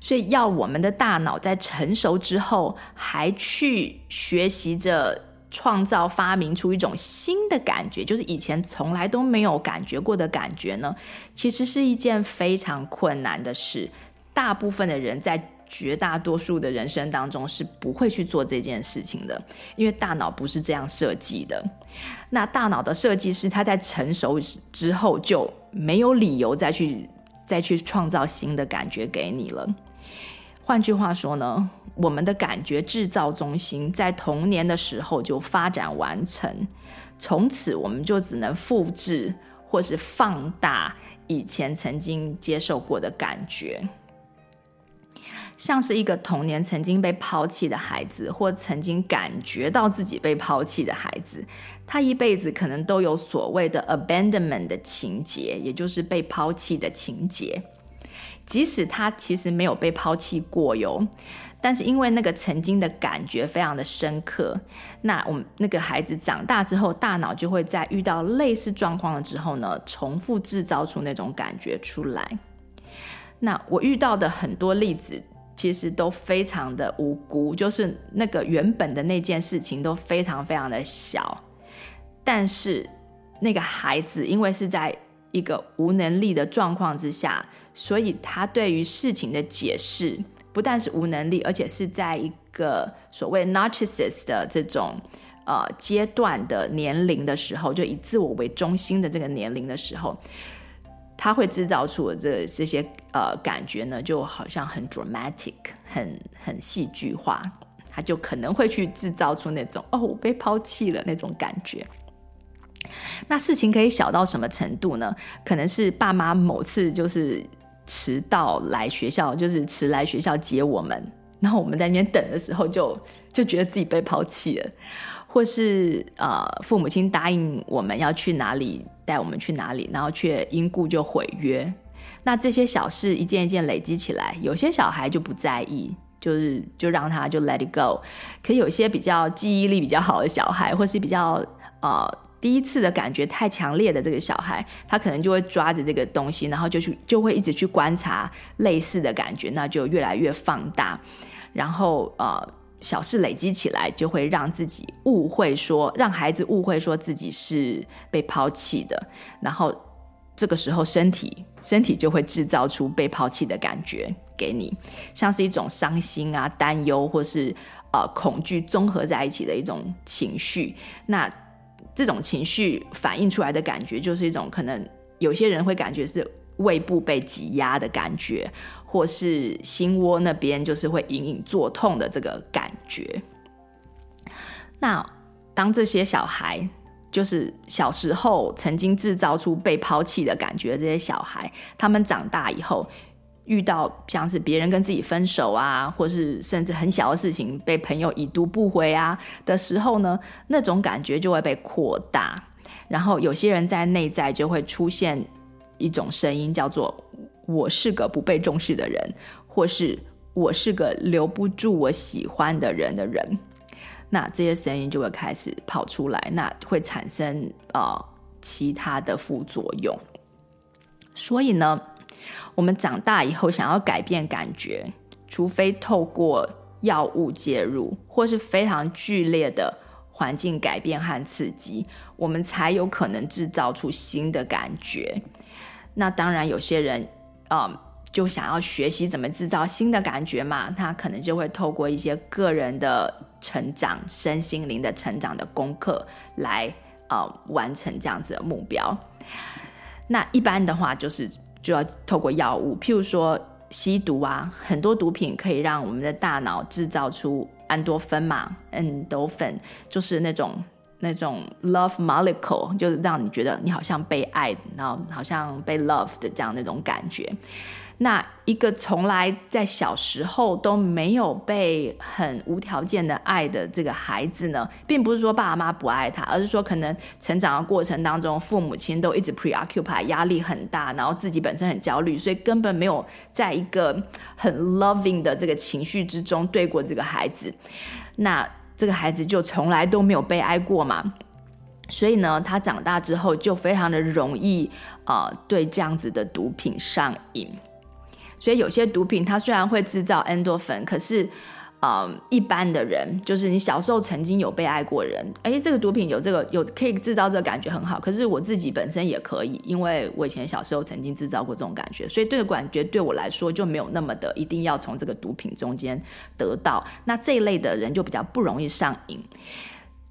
所以，要我们的大脑在成熟之后，还去学习着。创造发明出一种新的感觉，就是以前从来都没有感觉过的感觉呢，其实是一件非常困难的事。大部分的人在绝大多数的人生当中是不会去做这件事情的，因为大脑不是这样设计的。那大脑的设计是，它在成熟之后就没有理由再去再去创造新的感觉给你了。换句话说呢，我们的感觉制造中心在童年的时候就发展完成，从此我们就只能复制或是放大以前曾经接受过的感觉。像是一个童年曾经被抛弃的孩子，或曾经感觉到自己被抛弃的孩子，他一辈子可能都有所谓的 abandonment 的情节，也就是被抛弃的情节。即使他其实没有被抛弃过哟，但是因为那个曾经的感觉非常的深刻，那我们那个孩子长大之后，大脑就会在遇到类似状况了之后呢，重复制造出那种感觉出来。那我遇到的很多例子，其实都非常的无辜，就是那个原本的那件事情都非常非常的小，但是那个孩子因为是在一个无能力的状况之下，所以他对于事情的解释不但是无能力，而且是在一个所谓 narcissist 的这种呃阶段的年龄的时候，就以自我为中心的这个年龄的时候。他会制造出这这些呃感觉呢，就好像很 dramatic，很很戏剧化。他就可能会去制造出那种哦，我被抛弃了那种感觉。那事情可以小到什么程度呢？可能是爸妈某次就是迟到来学校，就是迟来学校接我们，然后我们在那边等的时候就，就就觉得自己被抛弃了。或是呃，父母亲答应我们要去哪里，带我们去哪里，然后却因故就毁约。那这些小事一件一件累积起来，有些小孩就不在意，就是就让他就 let it go。可有些比较记忆力比较好的小孩，或是比较呃第一次的感觉太强烈的这个小孩，他可能就会抓着这个东西，然后就去就会一直去观察类似的感觉，那就越来越放大，然后呃。小事累积起来，就会让自己误会说，让孩子误会说自己是被抛弃的，然后这个时候身体身体就会制造出被抛弃的感觉给你，像是一种伤心啊、担忧或是呃恐惧综合在一起的一种情绪。那这种情绪反映出来的感觉，就是一种可能有些人会感觉是胃部被挤压的感觉。或是心窝那边就是会隐隐作痛的这个感觉。那当这些小孩，就是小时候曾经制造出被抛弃的感觉这些小孩，他们长大以后遇到像是别人跟自己分手啊，或是甚至很小的事情被朋友已读不回啊的时候呢，那种感觉就会被扩大。然后有些人在内在就会出现一种声音，叫做。我是个不被重视的人，或是我是个留不住我喜欢的人的人，那这些声音就会开始跑出来，那会产生呃其他的副作用。所以呢，我们长大以后想要改变感觉，除非透过药物介入，或是非常剧烈的环境改变和刺激，我们才有可能制造出新的感觉。那当然，有些人。嗯，就想要学习怎么制造新的感觉嘛，他可能就会透过一些个人的成长、身心灵的成长的功课来呃、完成这样子的目标。那一般的话，就是就要透过药物，譬如说吸毒啊，很多毒品可以让我们的大脑制造出安多芬嘛，endorphin 就是那种。那种 love molecule 就是让你觉得你好像被爱，然后好像被 love 的这样那种感觉。那一个从来在小时候都没有被很无条件的爱的这个孩子呢，并不是说爸妈不爱他，而是说可能成长的过程当中，父母亲都一直 preoccupy，压力很大，然后自己本身很焦虑，所以根本没有在一个很 loving 的这个情绪之中对过这个孩子。那这个孩子就从来都没有被爱过嘛，所以呢，他长大之后就非常的容易啊、呃，对这样子的毒品上瘾。所以有些毒品它虽然会制造 endorphin，可是。呃，一般的人就是你小时候曾经有被爱过人，哎，这个毒品有这个有可以制造这个感觉很好。可是我自己本身也可以，因为我以前小时候曾经制造过这种感觉，所以这个感觉对我来说就没有那么的一定要从这个毒品中间得到。那这一类的人就比较不容易上瘾。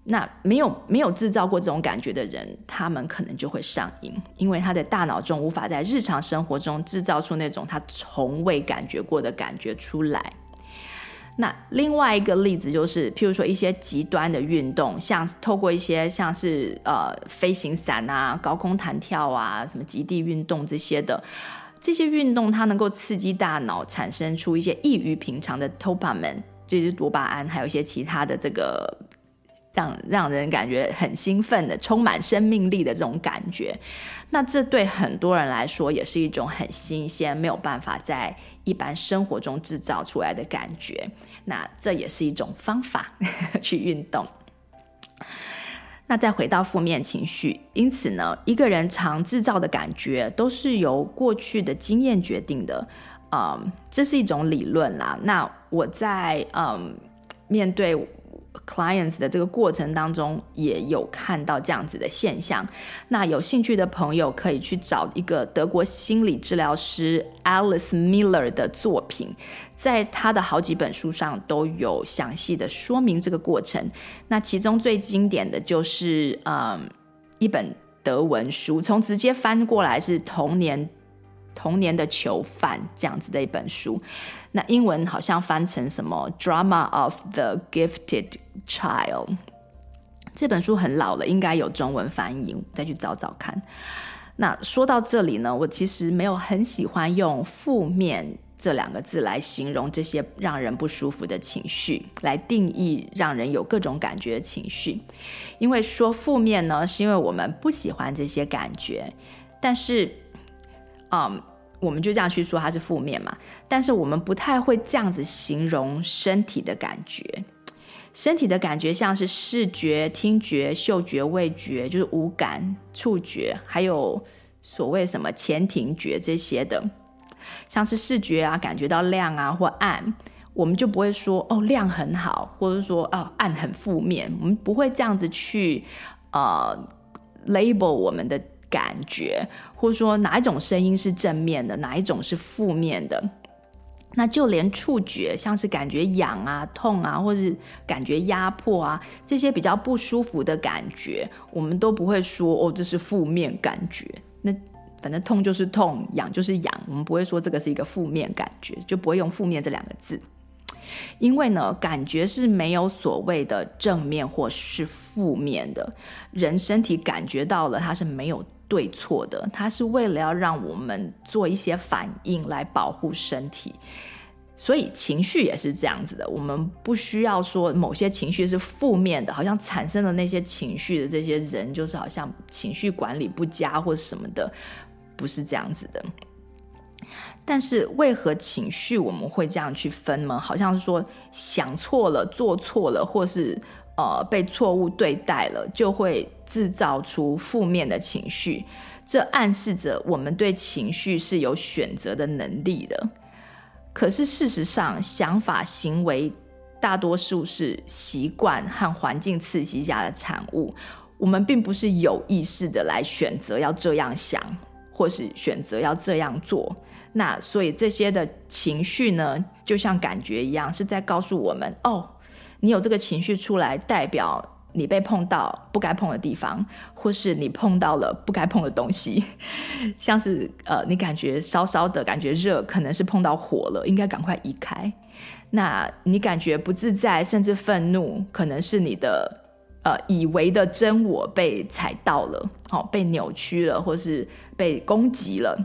那没有没有制造过这种感觉的人，他们可能就会上瘾，因为他的大脑中无法在日常生活中制造出那种他从未感觉过的感觉出来。那另外一个例子就是，譬如说一些极端的运动，像透过一些像是呃飞行伞啊、高空弹跳啊、什么极地运动这些的，这些运动它能够刺激大脑产生出一些异于平常的 dopamine，就是多巴胺，还有一些其他的这个。让让人感觉很兴奋的、充满生命力的这种感觉，那这对很多人来说也是一种很新鲜、没有办法在一般生活中制造出来的感觉。那这也是一种方法 去运动。那再回到负面情绪，因此呢，一个人常制造的感觉都是由过去的经验决定的。嗯，这是一种理论啦。那我在嗯面对。Clients 的这个过程当中，也有看到这样子的现象。那有兴趣的朋友可以去找一个德国心理治疗师 Alice Miller 的作品，在他的好几本书上都有详细的说明这个过程。那其中最经典的就是，嗯，一本德文书，从直接翻过来是童年。童年的囚犯这样子的一本书，那英文好像翻成什么《Drama of the Gifted Child》。这本书很老了，应该有中文翻译，再去找找看。那说到这里呢，我其实没有很喜欢用“负面”这两个字来形容这些让人不舒服的情绪，来定义让人有各种感觉的情绪。因为说负面呢，是因为我们不喜欢这些感觉，但是。嗯我们就这样去说它是负面嘛，但是我们不太会这样子形容身体的感觉。身体的感觉像是视觉、听觉、嗅觉、味觉，就是五感、触觉，还有所谓什么前庭觉这些的。像是视觉啊，感觉到亮啊或暗，我们就不会说哦，亮很好，或者说哦，暗很负面，我们不会这样子去呃 label 我们的。感觉，或者说哪一种声音是正面的，哪一种是负面的，那就连触觉，像是感觉痒啊、痛啊，或是感觉压迫啊，这些比较不舒服的感觉，我们都不会说哦，这是负面感觉。那反正痛就是痛，痒就是痒，我们不会说这个是一个负面感觉，就不会用负面这两个字。因为呢，感觉是没有所谓的正面或是负面的，人身体感觉到了，它是没有。对错的，它是为了要让我们做一些反应来保护身体，所以情绪也是这样子的。我们不需要说某些情绪是负面的，好像产生了那些情绪的这些人就是好像情绪管理不佳或什么的，不是这样子的。但是为何情绪我们会这样去分呢？好像是说想错了、做错了，或是。呃，被错误对待了，就会制造出负面的情绪。这暗示着我们对情绪是有选择的能力的。可是事实上，想法、行为大多数是习惯和环境刺激下的产物。我们并不是有意识的来选择要这样想，或是选择要这样做。那所以这些的情绪呢，就像感觉一样，是在告诉我们：哦。你有这个情绪出来，代表你被碰到不该碰的地方，或是你碰到了不该碰的东西，像是呃，你感觉稍稍的感觉热，可能是碰到火了，应该赶快移开。那你感觉不自在，甚至愤怒，可能是你的呃以为的真我被踩到了，哦，被扭曲了，或是被攻击了。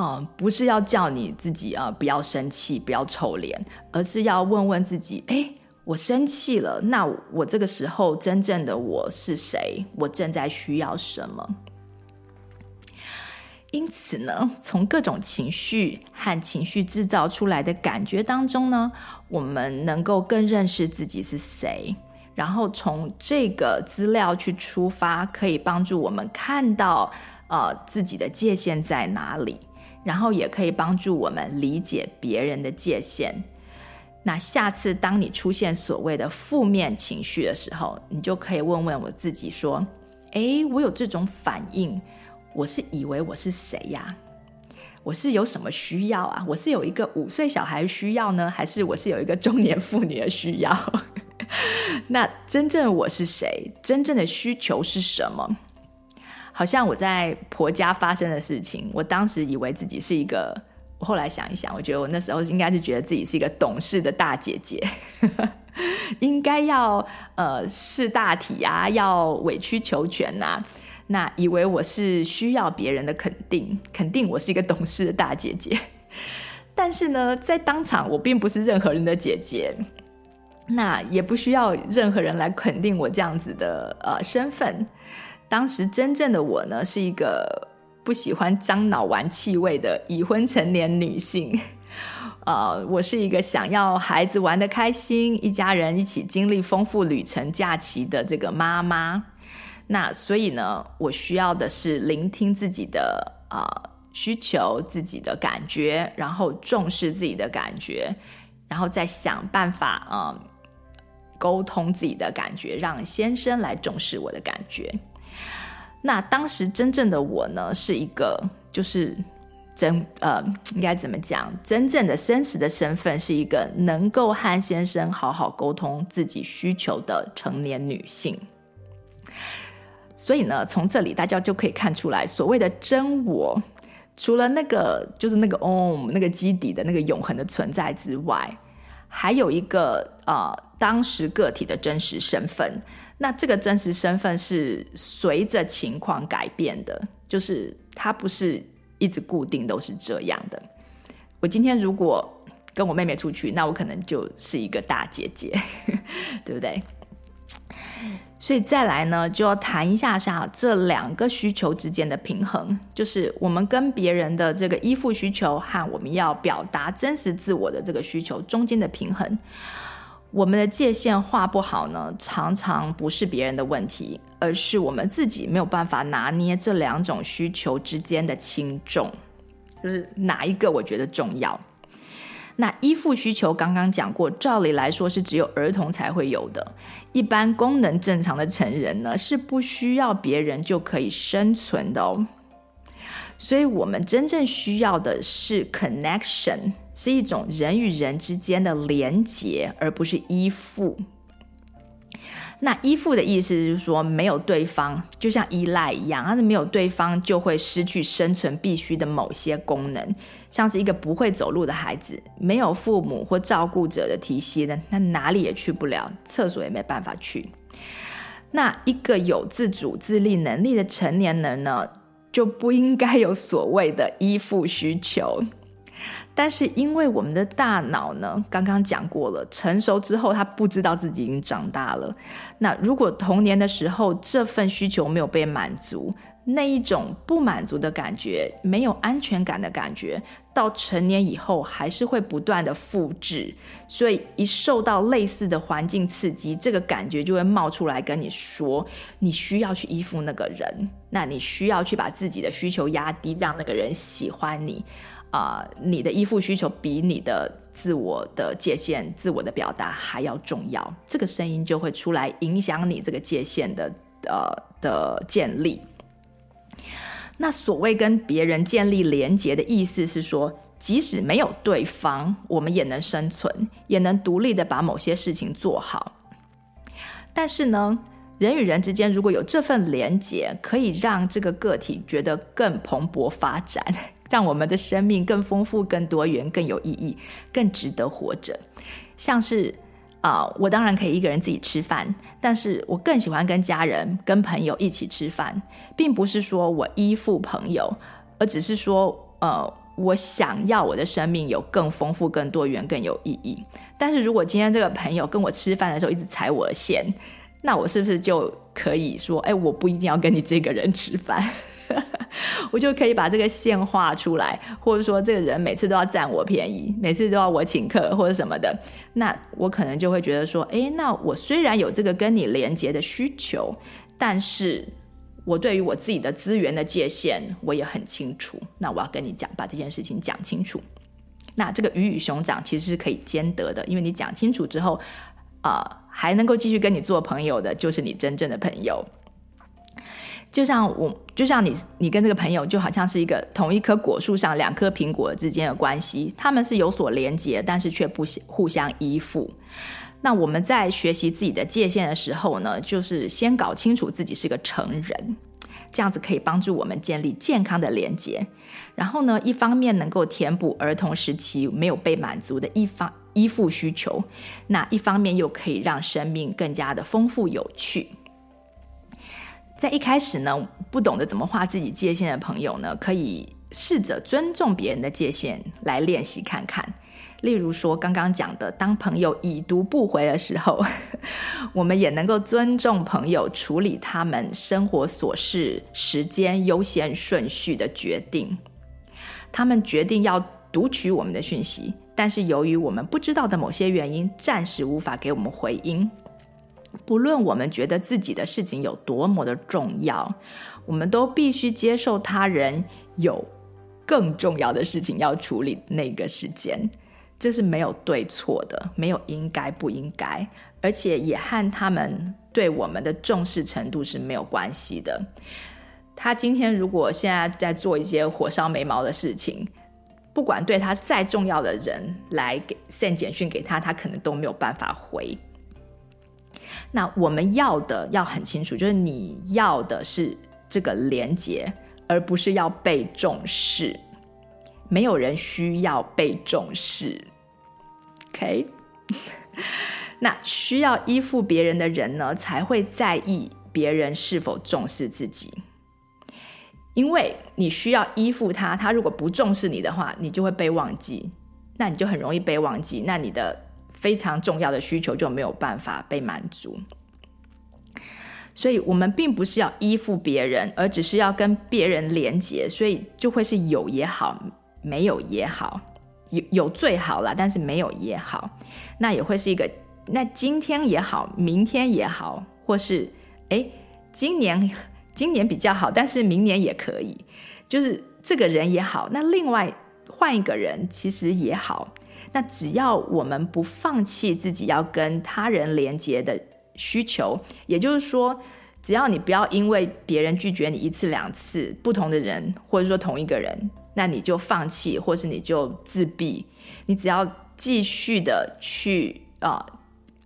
啊、不是要叫你自己啊、不要生气，不要臭脸，而是要问问自己，哎。我生气了，那我这个时候真正的我是谁？我正在需要什么？因此呢，从各种情绪和情绪制造出来的感觉当中呢，我们能够更认识自己是谁，然后从这个资料去出发，可以帮助我们看到呃自己的界限在哪里，然后也可以帮助我们理解别人的界限。那下次当你出现所谓的负面情绪的时候，你就可以问问我自己说：“诶，我有这种反应，我是以为我是谁呀？我是有什么需要啊？我是有一个五岁小孩需要呢，还是我是有一个中年妇女的需要？那真正我是谁？真正的需求是什么？好像我在婆家发生的事情，我当时以为自己是一个。”我后来想一想，我觉得我那时候应该是觉得自己是一个懂事的大姐姐，应该要呃识大体啊，要委曲求全呐、啊。那以为我是需要别人的肯定，肯定我是一个懂事的大姐姐。但是呢，在当场我并不是任何人的姐姐，那也不需要任何人来肯定我这样子的呃身份。当时真正的我呢，是一个不喜欢樟脑丸气味的已婚成年女性。呃，我是一个想要孩子玩得开心，一家人一起经历丰富旅程假期的这个妈妈。那所以呢，我需要的是聆听自己的啊、呃、需求，自己的感觉，然后重视自己的感觉，然后再想办法啊、呃、沟通自己的感觉，让先生来重视我的感觉。那当时真正的我呢，是一个就是真呃应该怎么讲？真正的真实的身份是一个能够和先生好好沟通自己需求的成年女性。所以呢，从这里大家就可以看出来，所谓的真我，除了那个就是那个 Om 那个基底的那个永恒的存在之外，还有一个呃当时个体的真实身份。那这个真实身份是随着情况改变的，就是它不是一直固定都是这样的。我今天如果跟我妹妹出去，那我可能就是一个大姐姐，对不对？所以再来呢，就要谈一下下这两个需求之间的平衡，就是我们跟别人的这个依附需求和我们要表达真实自我的这个需求中间的平衡。我们的界限画不好呢，常常不是别人的问题，而是我们自己没有办法拿捏这两种需求之间的轻重，就是哪一个我觉得重要。那依附需求刚刚讲过，照理来说是只有儿童才会有的，一般功能正常的成人呢，是不需要别人就可以生存的哦。所以我们真正需要的是 connection，是一种人与人之间的连结，而不是依附。那依附的意思就是说，没有对方，就像依赖一样，它是没有对方就会失去生存必须的某些功能，像是一个不会走路的孩子，没有父母或照顾者的提携呢，那哪里也去不了，厕所也没办法去。那一个有自主自立能力的成年人呢，就不应该有所谓的依附需求。但是因为我们的大脑呢，刚刚讲过了，成熟之后他不知道自己已经长大了。那如果童年的时候这份需求没有被满足，那一种不满足的感觉，没有安全感的感觉，到成年以后还是会不断的复制。所以一受到类似的环境刺激，这个感觉就会冒出来跟你说，你需要去依附那个人，那你需要去把自己的需求压低，让那个人喜欢你。啊、你的依附需求比你的自我的界限、自我的表达还要重要，这个声音就会出来影响你这个界限的呃的建立。那所谓跟别人建立连结的意思是说，即使没有对方，我们也能生存，也能独立的把某些事情做好。但是呢，人与人之间如果有这份连结，可以让这个个体觉得更蓬勃发展。让我们的生命更丰富、更多元、更有意义、更值得活着。像是啊、我当然可以一个人自己吃饭，但是我更喜欢跟家人、跟朋友一起吃饭，并不是说我依附朋友，而只是说，呃，我想要我的生命有更丰富、更多元、更有意义。但是如果今天这个朋友跟我吃饭的时候一直踩我的线，那我是不是就可以说，哎，我不一定要跟你这个人吃饭？我就可以把这个线画出来，或者说这个人每次都要占我便宜，每次都要我请客或者什么的，那我可能就会觉得说，诶，那我虽然有这个跟你连接的需求，但是我对于我自己的资源的界限我也很清楚，那我要跟你讲，把这件事情讲清楚。那这个鱼与熊掌其实是可以兼得的，因为你讲清楚之后，啊、呃，还能够继续跟你做朋友的，就是你真正的朋友。就像我，就像你，你跟这个朋友就好像是一个同一棵果树上两颗苹果之间的关系，他们是有所连接，但是却不互相依附。那我们在学习自己的界限的时候呢，就是先搞清楚自己是个成人，这样子可以帮助我们建立健康的连接。然后呢，一方面能够填补儿童时期没有被满足的一方依附需求，那一方面又可以让生命更加的丰富有趣。在一开始呢，不懂得怎么划自己界限的朋友呢，可以试着尊重别人的界限来练习看看。例如说，刚刚讲的，当朋友已读不回的时候，我们也能够尊重朋友处理他们生活琐事、时间优先顺序的决定。他们决定要读取我们的讯息，但是由于我们不知道的某些原因，暂时无法给我们回应。不论我们觉得自己的事情有多么的重要，我们都必须接受他人有更重要的事情要处理那个时间。这是没有对错的，没有应该不应该，而且也和他们对我们的重视程度是没有关系的。他今天如果现在在做一些火烧眉毛的事情，不管对他再重要的人来给 send 简讯给他，他可能都没有办法回。那我们要的要很清楚，就是你要的是这个连接，而不是要被重视。没有人需要被重视。OK，那需要依附别人的人呢，才会在意别人是否重视自己。因为你需要依附他，他如果不重视你的话，你就会被忘记，那你就很容易被忘记，那你的非常重要的需求就没有办法被满足。所以，我们并不是要依附别人，而只是要跟别人连结，所以就会是有也好，没有也好。有有最好了，但是没有也好，那也会是一个。那今天也好，明天也好，或是诶，今年今年比较好，但是明年也可以。就是这个人也好，那另外换一个人其实也好。那只要我们不放弃自己要跟他人连接的需求，也就是说，只要你不要因为别人拒绝你一次两次，不同的人或者说同一个人。那你就放弃，或是你就自闭。你只要继续的去啊、呃，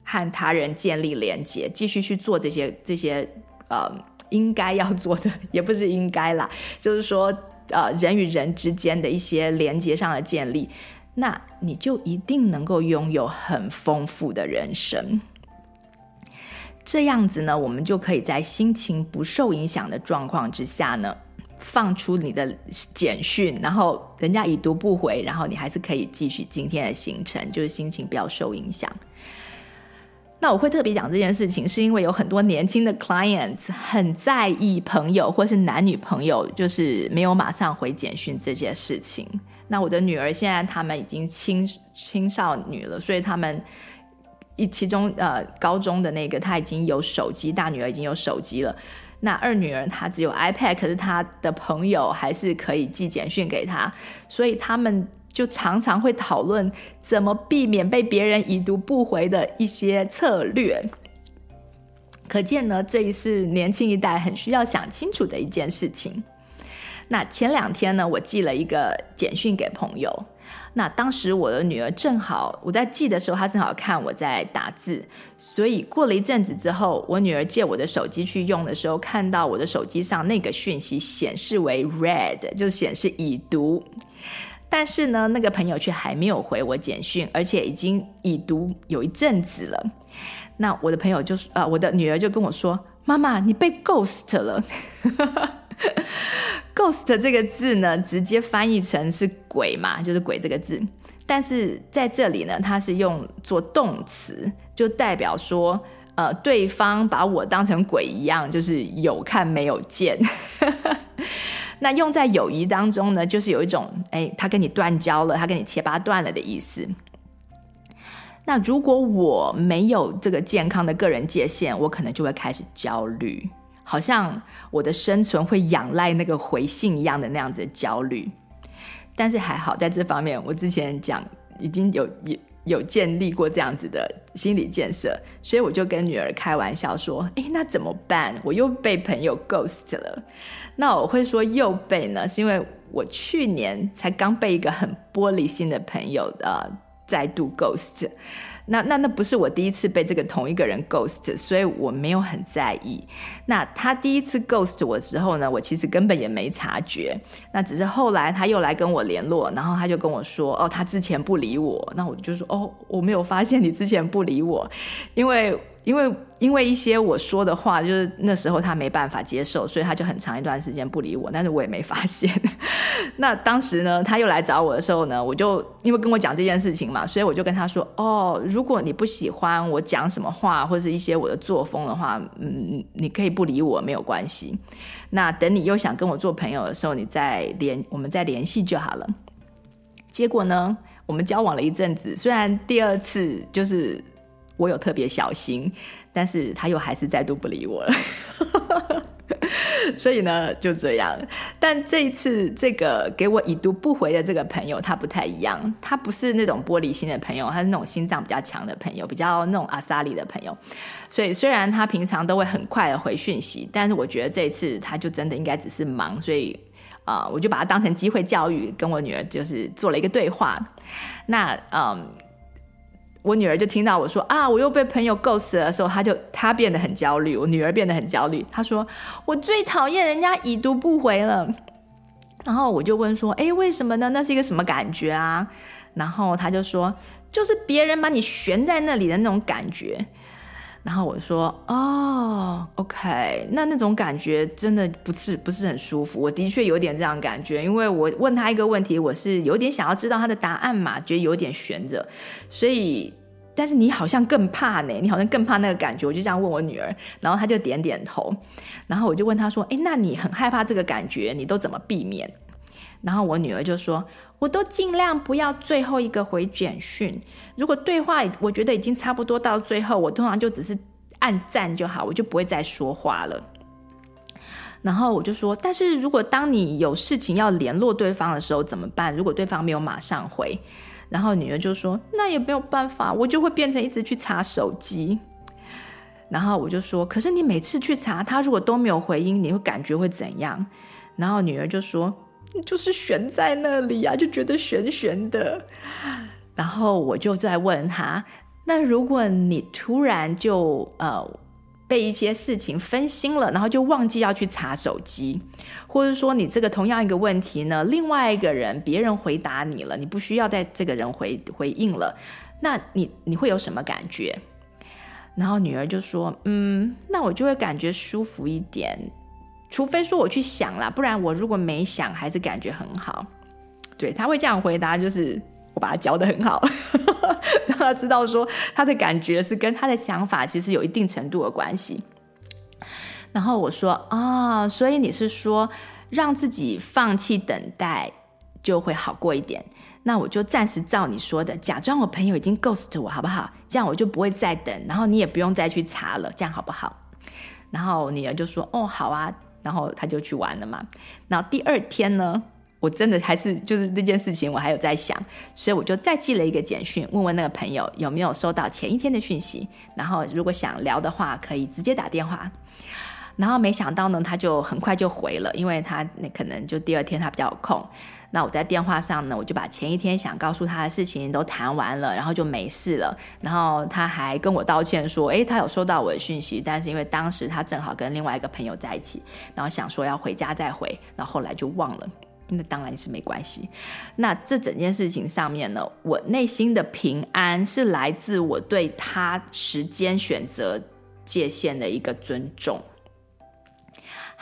和他人建立连接，继续去做这些这些呃应该要做的，也不是应该啦，就是说呃人与人之间的一些连接上的建立，那你就一定能够拥有很丰富的人生。这样子呢，我们就可以在心情不受影响的状况之下呢。放出你的简讯，然后人家已读不回，然后你还是可以继续今天的行程，就是心情不要受影响。那我会特别讲这件事情，是因为有很多年轻的 clients 很在意朋友或是男女朋友就是没有马上回简讯这件事情。那我的女儿现在他们已经青青少女了，所以他们一其中呃高中的那个他已经有手机，大女儿已经有手机了。那二女儿她只有 iPad，可是她的朋友还是可以寄简讯给她，所以他们就常常会讨论怎么避免被别人已读不回的一些策略。可见呢，这是年轻一代很需要想清楚的一件事情。那前两天呢，我寄了一个简讯给朋友。那当时我的女儿正好，我在寄的时候，她正好看我在打字，所以过了一阵子之后，我女儿借我的手机去用的时候，看到我的手机上那个讯息显示为 red，就显示已读，但是呢，那个朋友却还没有回我简讯，而且已经已读有一阵子了。那我的朋友就是啊、我的女儿就跟我说：“妈妈，你被 ghost 了。” Ghost 这个字呢，直接翻译成是鬼嘛，就是鬼这个字。但是在这里呢，它是用作动词，就代表说，呃，对方把我当成鬼一样，就是有看没有见。那用在友谊当中呢，就是有一种，哎，他跟你断交了，他跟你切八断了的意思。那如果我没有这个健康的个人界限，我可能就会开始焦虑。好像我的生存会仰赖那个回信一样的那样子的焦虑，但是还好在这方面，我之前讲已经有有有建立过这样子的心理建设，所以我就跟女儿开玩笑说：“诶，那怎么办？我又被朋友 ghost 了。”那我会说又被呢，是因为我去年才刚被一个很玻璃心的朋友呃再度 ghost。那那那不是我第一次被这个同一个人 ghost，所以我没有很在意。那他第一次 ghost 我之后呢，我其实根本也没察觉。那只是后来他又来跟我联络，然后他就跟我说：“哦，他之前不理我。”那我就说：“哦，我没有发现你之前不理我，因为因为因为一些我说的话，就是那时候他没办法接受，所以他就很长一段时间不理我，但是我也没发现。那当时呢，他又来找我的时候呢，我就因为跟我讲这件事情嘛，所以我就跟他说：“哦，如果你不喜欢我讲什么话，或是一些我的作风的话，嗯，你可以不理我，没有关系。那等你又想跟我做朋友的时候，你再联，我们再联系就好了。”结果呢，我们交往了一阵子，虽然第二次就是。我有特别小心，但是他又还是再度不理我了，所以呢就这样。但这一次，这个给我已读不回的这个朋友，他不太一样，他不是那种玻璃心的朋友，他是那种心脏比较强的朋友，比较那种阿萨里的朋友。所以虽然他平常都会很快的回讯息，但是我觉得这一次他就真的应该只是忙，所以啊、我就把他当成机会教育，跟我女儿就是做了一个对话。那嗯。我女儿就听到我说啊，我又被朋友 ghost 的时候，她就她变得很焦虑。我女儿变得很焦虑，她说我最讨厌人家已读不回了。然后我就问说，哎，为什么呢？那是一个什么感觉啊？然后她就说，就是别人把你悬在那里的那种感觉。然后我说，哦，OK，那那种感觉真的不是不是很舒服。我的确有点这样感觉，因为我问他一个问题，我是有点想要知道他的答案嘛，觉得有点悬着。所以，但是你好像更怕呢，你好像更怕那个感觉。我就这样问我女儿，然后她就点点头。然后我就问她说，诶，那你很害怕这个感觉，你都怎么避免？然后我女儿就说，我都尽量不要最后一个回简讯。如果对话我觉得已经差不多到最后，我通常就只是按赞就好，我就不会再说话了。然后我就说，但是如果当你有事情要联络对方的时候怎么办？如果对方没有马上回，然后女儿就说，那也没有办法，我就会变成一直去查手机。然后我就说，可是你每次去查他，如果都没有回音，你会感觉会怎样？然后女儿就说，就是悬在那里啊，就觉得悬悬的。然后我就在问他，那如果你突然就呃被一些事情分心了，然后就忘记要去查手机，或者说你这个同样一个问题呢，另外一个人别人回答你了，你不需要再这个人回回应了，那你你会有什么感觉？然后女儿就说，嗯，那我就会感觉舒服一点，除非说我去想啦，不然我如果没想，还是感觉很好。对，他会这样回答，就是。我把他教得很好，让他知道说他的感觉是跟他的想法其实有一定程度的关系。然后我说啊，所以你是说让自己放弃等待就会好过一点？那我就暂时照你说的，假装我朋友已经 ghost 我好不好？这样我就不会再等，然后你也不用再去查了，这样好不好？然后女儿就说哦，好啊，然后他就去玩了嘛。然后第二天呢？我真的还是就是这件事情，我还有在想，所以我就再寄了一个简讯，问问那个朋友有没有收到前一天的讯息，然后如果想聊的话，可以直接打电话。然后没想到呢，他就很快就回了，因为他那可能就第二天他比较有空。那我在电话上呢，我就把前一天想告诉他的事情都谈完了，然后就没事了。然后他还跟我道歉说，诶，他有收到我的讯息，但是因为当时他正好跟另外一个朋友在一起，然后想说要回家再回，然后后来就忘了。那当然是没关系。那这整件事情上面呢，我内心的平安是来自我对他时间选择界限的一个尊重。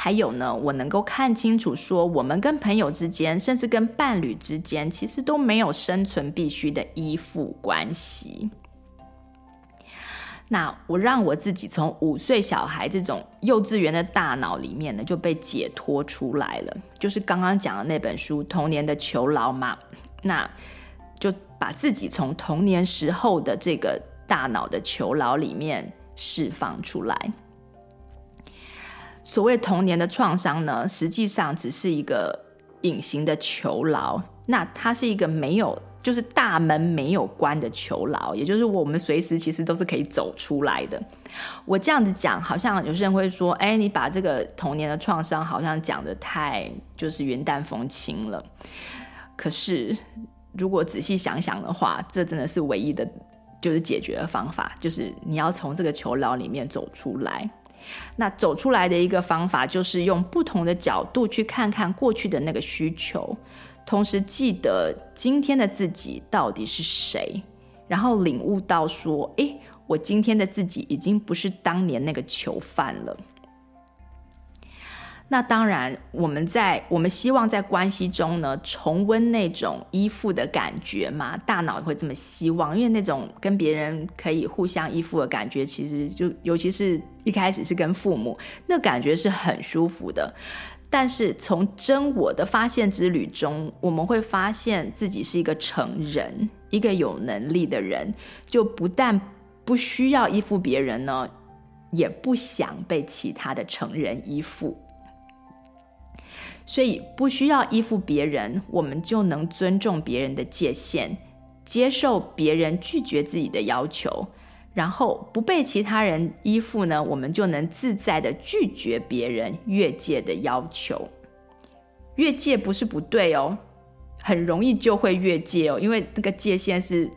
还有呢，我能够看清楚说，我们跟朋友之间，甚至跟伴侣之间，其实都没有生存必须的依附关系。那我让我自己从五岁小孩这种幼稚园的大脑里面呢，就被解脱出来了。就是刚刚讲的那本书《童年的囚牢》嘛，那就把自己从童年时候的这个大脑的囚牢里面释放出来。所谓童年的创伤呢，实际上只是一个隐形的囚牢，那它是一个没有。就是大门没有关的囚牢，也就是我们随时其实都是可以走出来的。我这样子讲，好像有些人会说：“哎，你把这个童年的创伤好像讲的太就是云淡风轻了。”可是如果仔细想想的话，这真的是唯一的，就是解决的方法，就是你要从这个囚牢里面走出来。那走出来的一个方法，就是用不同的角度去看看过去的那个需求。同时记得今天的自己到底是谁，然后领悟到说，诶，我今天的自己已经不是当年那个囚犯了。那当然，我们在我们希望在关系中呢，重温那种依附的感觉嘛，大脑会这么希望，因为那种跟别人可以互相依附的感觉，其实就尤其是一开始是跟父母，那感觉是很舒服的。但是从真我的发现之旅中，我们会发现自己是一个成人，一个有能力的人，就不但不需要依附别人呢，也不想被其他的成人依附。所以不需要依附别人，我们就能尊重别人的界限，接受别人拒绝自己的要求，然后不被其他人依附呢，我们就能自在的拒绝别人越界的要求。越界不是不对哦，很容易就会越界哦，因为那个界限是。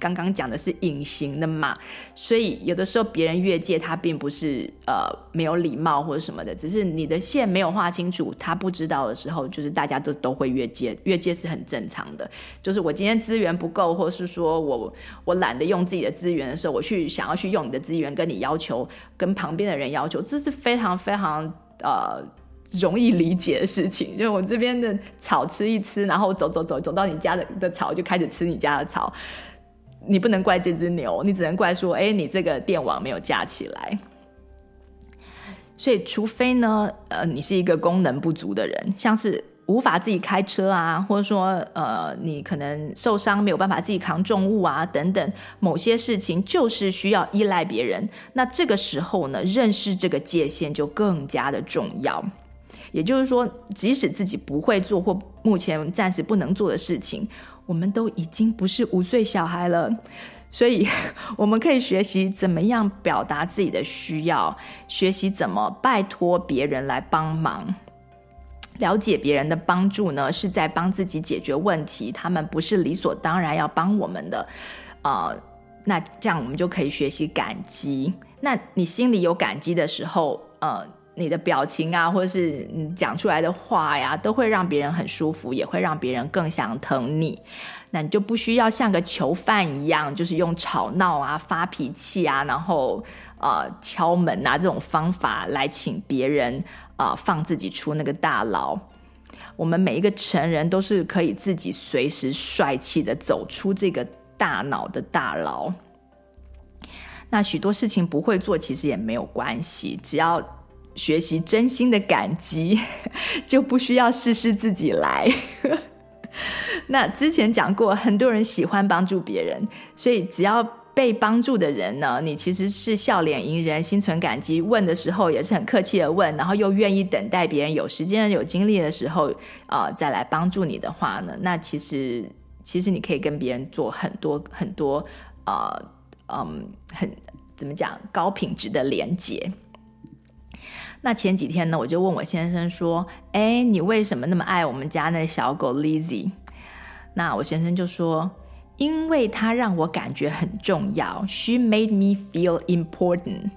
刚刚讲的是隐形的嘛，所以有的时候别人越界，他并不是呃没有礼貌或者什么的，只是你的线没有画清楚，他不知道的时候，就是大家都都会越界，越界是很正常的。就是我今天资源不够，或是说我我懒得用自己的资源的时候，我去想要去用你的资源，跟你要求，跟旁边的人要求，这是非常非常呃容易理解的事情。就是我这边的草吃一吃，然后走走走走到你家的的草，就开始吃你家的草。你不能怪这只牛，你只能怪说，哎，你这个电网没有架起来。所以，除非呢，呃，你是一个功能不足的人，像是无法自己开车啊，或者说，呃，你可能受伤没有办法自己扛重物啊，等等，某些事情就是需要依赖别人。那这个时候呢，认识这个界限就更加的重要。也就是说，即使自己不会做或目前暂时不能做的事情。我们都已经不是五岁小孩了，所以 我们可以学习怎么样表达自己的需要，学习怎么拜托别人来帮忙。了解别人的帮助呢，是在帮自己解决问题，他们不是理所当然要帮我们的。呃，那这样我们就可以学习感激。那你心里有感激的时候，呃。你的表情啊，或者是你讲出来的话呀，都会让别人很舒服，也会让别人更想疼你。那你就不需要像个囚犯一样，就是用吵闹啊、发脾气啊，然后呃敲门啊这种方法来请别人啊、放自己出那个大牢。我们每一个成人都是可以自己随时帅气的走出这个大脑的大牢。那许多事情不会做，其实也没有关系，只要。学习真心的感激，就不需要事事自己来。那之前讲过，很多人喜欢帮助别人，所以只要被帮助的人呢，你其实是笑脸迎人，心存感激，问的时候也是很客气的问，然后又愿意等待别人有时间、有精力的时候，呃，再来帮助你的话呢，那其实其实你可以跟别人做很多很多，呃，嗯，很怎么讲，高品质的连接。那前几天呢，我就问我先生说：“哎，你为什么那么爱我们家那小狗 Lizzy？” 那我先生就说：“因为它让我感觉很重要，She made me feel important。”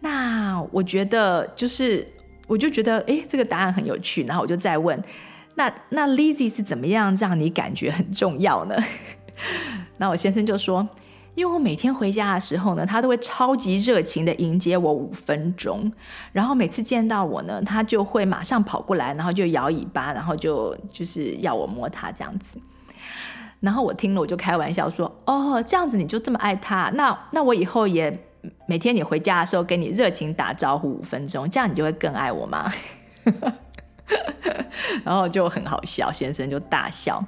那我觉得就是，我就觉得，哎，这个答案很有趣。然后我就再问：“那那 Lizzy 是怎么样让你感觉很重要呢？” 那我先生就说。因为我每天回家的时候呢，他都会超级热情的迎接我五分钟，然后每次见到我呢，他就会马上跑过来，然后就摇尾巴，然后就就是要我摸他这样子。然后我听了，我就开玩笑说：“哦，这样子你就这么爱他？那那我以后也每天你回家的时候跟你热情打招呼五分钟，这样你就会更爱我吗？” 然后就很好笑，先生就大笑。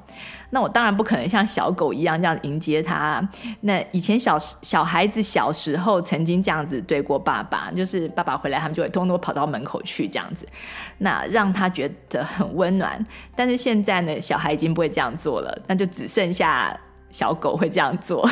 那我当然不可能像小狗一样这样迎接他。那以前小小孩子小时候曾经这样子对过爸爸，就是爸爸回来，他们就会通通跑到门口去这样子，那让他觉得很温暖。但是现在呢，小孩已经不会这样做了，那就只剩下。小狗会这样做，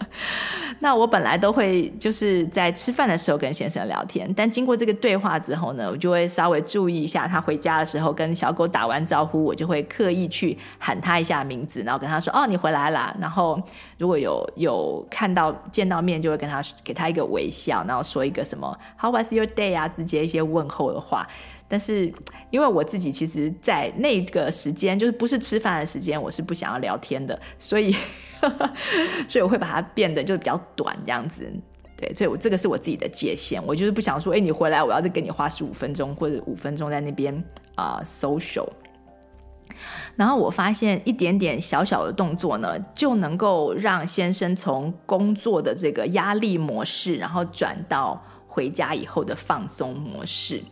那我本来都会就是在吃饭的时候跟先生聊天，但经过这个对话之后呢，我就会稍微注意一下他回家的时候跟小狗打完招呼，我就会刻意去喊他一下名字，然后跟他说：“哦，你回来啦。”然后如果有有看到见到面，就会跟他给他一个微笑，然后说一个什么 “How was your day” 啊，直接一些问候的话。但是因为我自己其实，在那个时间就是不是吃饭的时间，我是不想要聊天的，所以 所以我会把它变得就比较短这样子。对，所以我这个是我自己的界限，我就是不想说，哎，你回来我要再跟你花十五分钟或者五分钟在那边啊、social。然后我发现一点点小小的动作呢，就能够让先生从工作的这个压力模式，然后转到回家以后的放松模式。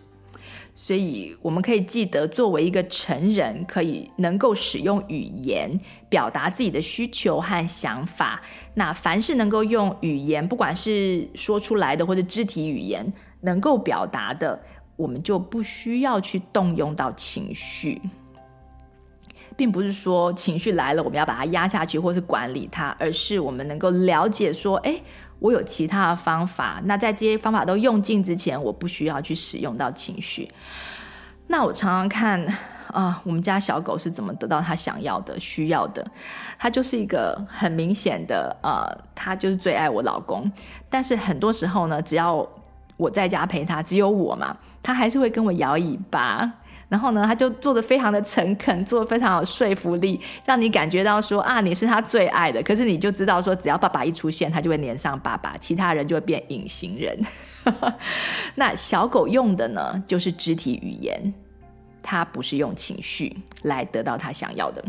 所以我们可以记得，作为一个成人，可以能够使用语言表达自己的需求和想法。那凡是能够用语言，不管是说出来的或者肢体语言能够表达的，我们就不需要去动用到情绪。并不是说情绪来了，我们要把它压下去或是管理它，而是我们能够了解说，哎，我有其他的方法。那在这些方法都用尽之前，我不需要去使用到情绪。那我常常看啊，我们家小狗是怎么得到它想要的、需要的。它就是一个很明显的，呃，它就是最爱我老公。但是很多时候呢，只要我在家陪它，只有我嘛，它还是会跟我摇尾巴。然后呢，他就做的非常的诚恳，做的非常有说服力，让你感觉到说啊，你是他最爱的。可是你就知道说，只要爸爸一出现，他就会黏上爸爸，其他人就会变隐形人。那小狗用的呢，就是肢体语言，它不是用情绪来得到他想要的。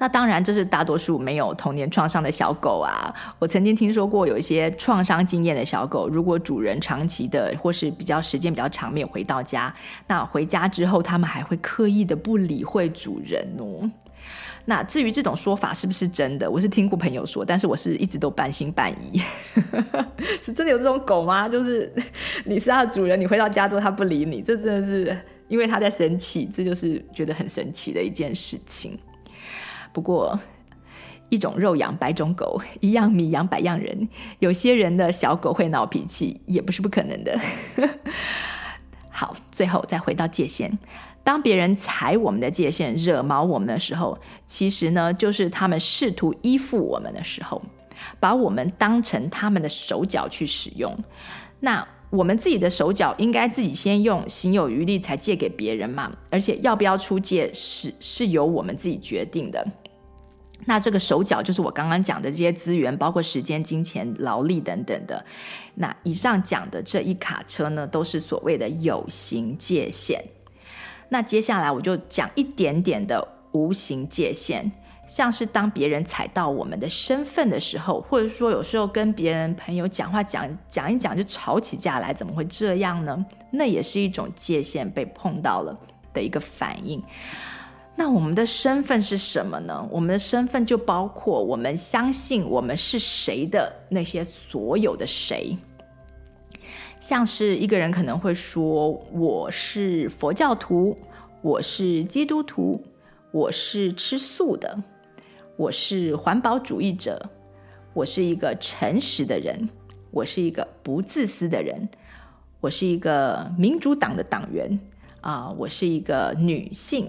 那当然，这是大多数没有童年创伤的小狗啊。我曾经听说过，有一些创伤经验的小狗，如果主人长期的或是比较时间比较长没有回到家，那回家之后，他们还会刻意的不理会主人哦。那至于这种说法是不是真的，我是听过朋友说，但是我是一直都半信半疑。是真的有这种狗吗？就是 你是他的主人，你回到家之后他不理你，这真的是因为他在生气，这就是觉得很神奇的一件事情。不过，一种肉养百种狗，一样米养百样人。有些人的小狗会闹脾气，也不是不可能的。好，最后再回到界限。当别人踩我们的界限、惹毛我们的时候，其实呢，就是他们试图依附我们的时候，把我们当成他们的手脚去使用。那我们自己的手脚应该自己先用，行有余力才借给别人嘛。而且要不要出借是是由我们自己决定的。那这个手脚就是我刚刚讲的这些资源，包括时间、金钱、劳力等等的。那以上讲的这一卡车呢，都是所谓的有形界限。那接下来我就讲一点点的无形界限，像是当别人踩到我们的身份的时候，或者说有时候跟别人朋友讲话讲讲一讲就吵起架来，怎么会这样呢？那也是一种界限被碰到了的一个反应。那我们的身份是什么呢？我们的身份就包括我们相信我们是谁的那些所有的谁。像是一个人可能会说：“我是佛教徒，我是基督徒，我是吃素的，我是环保主义者，我是一个诚实的人，我是一个不自私的人，我是一个民主党的党员啊，我是一个女性。”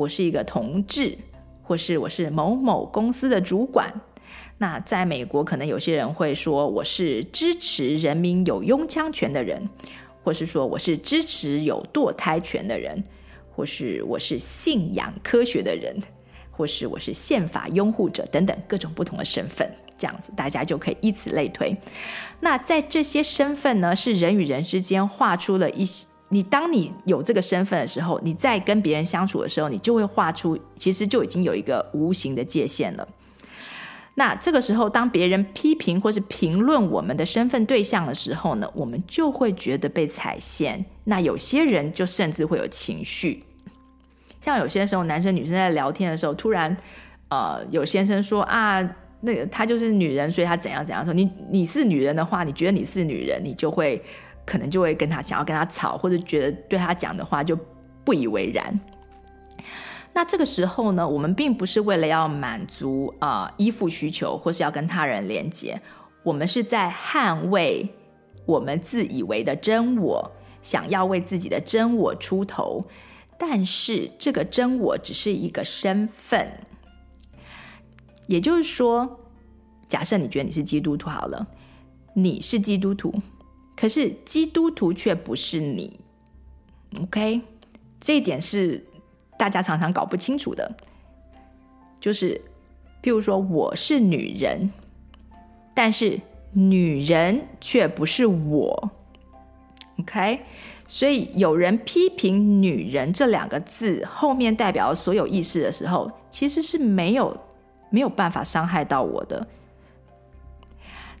我是一个同志，或是我是某某公司的主管。那在美国，可能有些人会说我是支持人民有拥枪权的人，或是说我是支持有堕胎权的人，或是我是信仰科学的人，或是我是宪法拥护者等等各种不同的身份。这样子，大家就可以以此类推。那在这些身份呢，是人与人之间画出了一些。你当你有这个身份的时候，你在跟别人相处的时候，你就会画出，其实就已经有一个无形的界限了。那这个时候，当别人批评或是评论我们的身份对象的时候呢，我们就会觉得被踩线。那有些人就甚至会有情绪，像有些时候男生女生在聊天的时候，突然，呃，有先生说啊，那个他就是女人，所以他怎样怎样说。你你是女人的话，你觉得你是女人，你就会。可能就会跟他想要跟他吵，或者觉得对他讲的话就不以为然。那这个时候呢，我们并不是为了要满足啊、呃、依附需求，或是要跟他人连接，我们是在捍卫我们自以为的真我，想要为自己的真我出头。但是这个真我只是一个身份，也就是说，假设你觉得你是基督徒好了，你是基督徒。可是基督徒却不是你，OK，这一点是大家常常搞不清楚的，就是譬如说我是女人，但是女人却不是我。OK，所以有人批评“女人”这两个字后面代表所有意识的时候，其实是没有没有办法伤害到我的。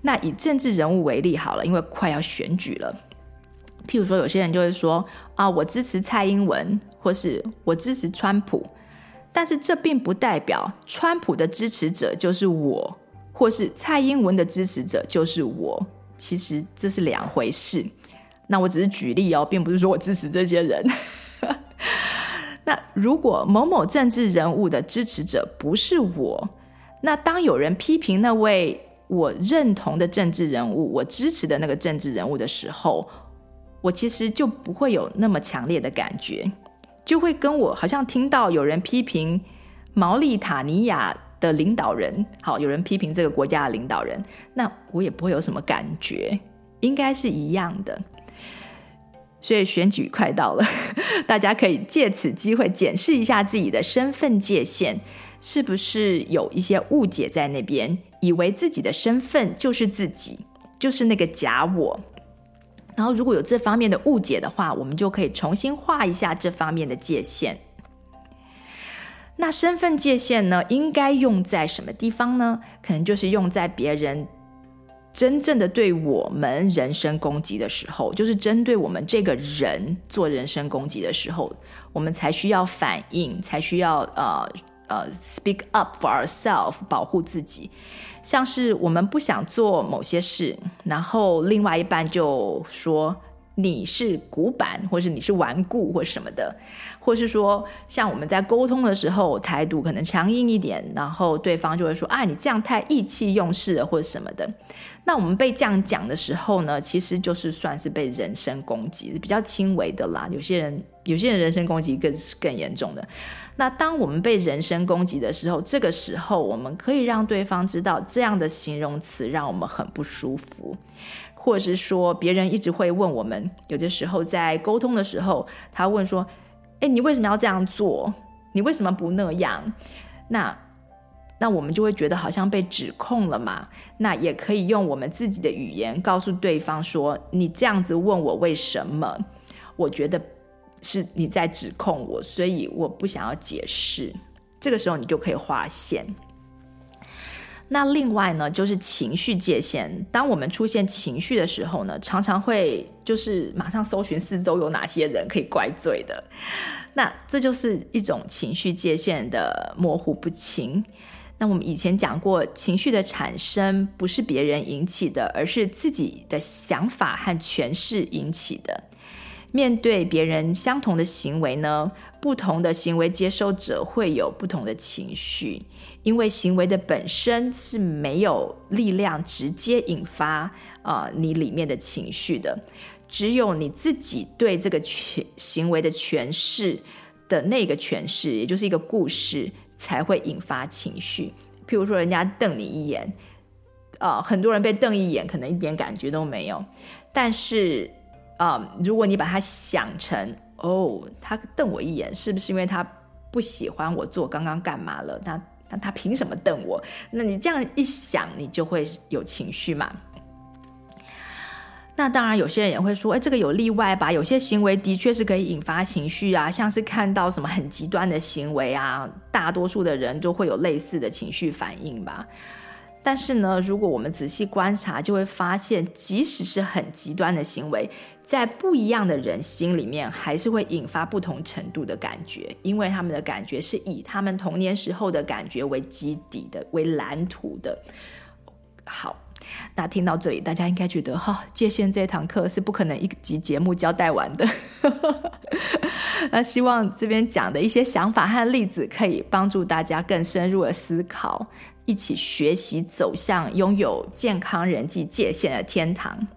那以政治人物为例好了，因为快要选举了。譬如说，有些人就会说啊，我支持蔡英文，或是我支持川普，但是这并不代表川普的支持者就是我，或是蔡英文的支持者就是我。其实这是两回事。那我只是举例哦，并不是说我支持这些人。那如果某某政治人物的支持者不是我，那当有人批评那位我认同的政治人物，我支持的那个政治人物的时候，我其实就不会有那么强烈的感觉，就会跟我好像听到有人批评毛利塔尼亚的领导人，好，有人批评这个国家的领导人，那我也不会有什么感觉，应该是一样的。所以选举快到了，大家可以借此机会检视一下自己的身份界限，是不是有一些误解在那边，以为自己的身份就是自己，就是那个假我。然后如果有这方面的误解的话，我们就可以重新画一下这方面的界限。那身份界限呢，应该用在什么地方呢？可能就是用在别人。真正的对我们人身攻击的时候，就是针对我们这个人做人身攻击的时候，我们才需要反应，才需要呃呃 speak up for ourselves，保护自己。像是我们不想做某些事，然后另外一半就说。你是古板，或是你是顽固，或什么的，或是说，像我们在沟通的时候，态度可能强硬一点，然后对方就会说：“啊，你这样太意气用事了，或者什么的。”那我们被这样讲的时候呢，其实就是算是被人身攻击，比较轻微的啦。有些人，有些人人身攻击更是更严重的。那当我们被人身攻击的时候，这个时候我们可以让对方知道，这样的形容词让我们很不舒服。或者是说，别人一直会问我们，有的时候在沟通的时候，他问说：“诶，你为什么要这样做？你为什么不那样？”那那我们就会觉得好像被指控了嘛。那也可以用我们自己的语言告诉对方说：“你这样子问我为什么？我觉得是你在指控我，所以我不想要解释。”这个时候你就可以划线。那另外呢，就是情绪界限。当我们出现情绪的时候呢，常常会就是马上搜寻四周有哪些人可以怪罪的。那这就是一种情绪界限的模糊不清。那我们以前讲过，情绪的产生不是别人引起的，而是自己的想法和诠释引起的。面对别人相同的行为呢，不同的行为接收者会有不同的情绪。因为行为的本身是没有力量直接引发、呃、你里面的情绪的，只有你自己对这个诠行为的诠释的那个诠释，也就是一个故事，才会引发情绪。譬如说，人家瞪你一眼，呃，很多人被瞪一眼，可能一点感觉都没有。但是，啊、如果你把它想成，哦，他瞪我一眼，是不是因为他不喜欢我做刚刚干嘛了？那那他凭什么瞪我？那你这样一想，你就会有情绪嘛。那当然，有些人也会说，哎，这个有例外吧？有些行为的确是可以引发情绪啊，像是看到什么很极端的行为啊，大多数的人都会有类似的情绪反应吧。但是呢，如果我们仔细观察，就会发现，即使是很极端的行为，在不一样的人心里面，还是会引发不同程度的感觉，因为他们的感觉是以他们童年时候的感觉为基底的，为蓝图的。好，那听到这里，大家应该觉得哈，界限这堂课是不可能一集节目交代完的。那希望这边讲的一些想法和例子，可以帮助大家更深入的思考，一起学习走向拥有健康人际界限的天堂。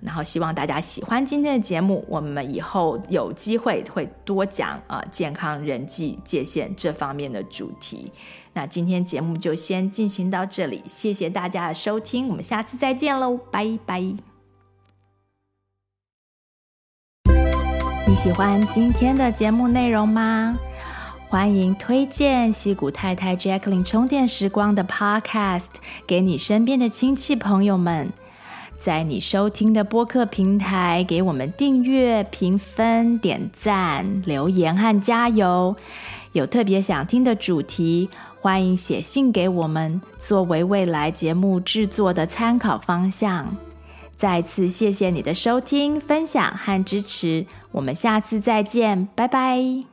然后希望大家喜欢今天的节目，我们以后有机会会多讲啊、健康人际界限这方面的主题。那今天节目就先进行到这里，谢谢大家的收听，我们下次再见喽，拜拜。你喜欢今天的节目内容吗？欢迎推荐西谷太太 Jacqueline 充电时光的 Podcast 给你身边的亲戚朋友们，在你收听的播客平台给我们订阅、评分、点赞、留言和加油。有特别想听的主题，欢迎写信给我们，作为未来节目制作的参考方向。再次谢谢你的收听、分享和支持，我们下次再见，拜拜。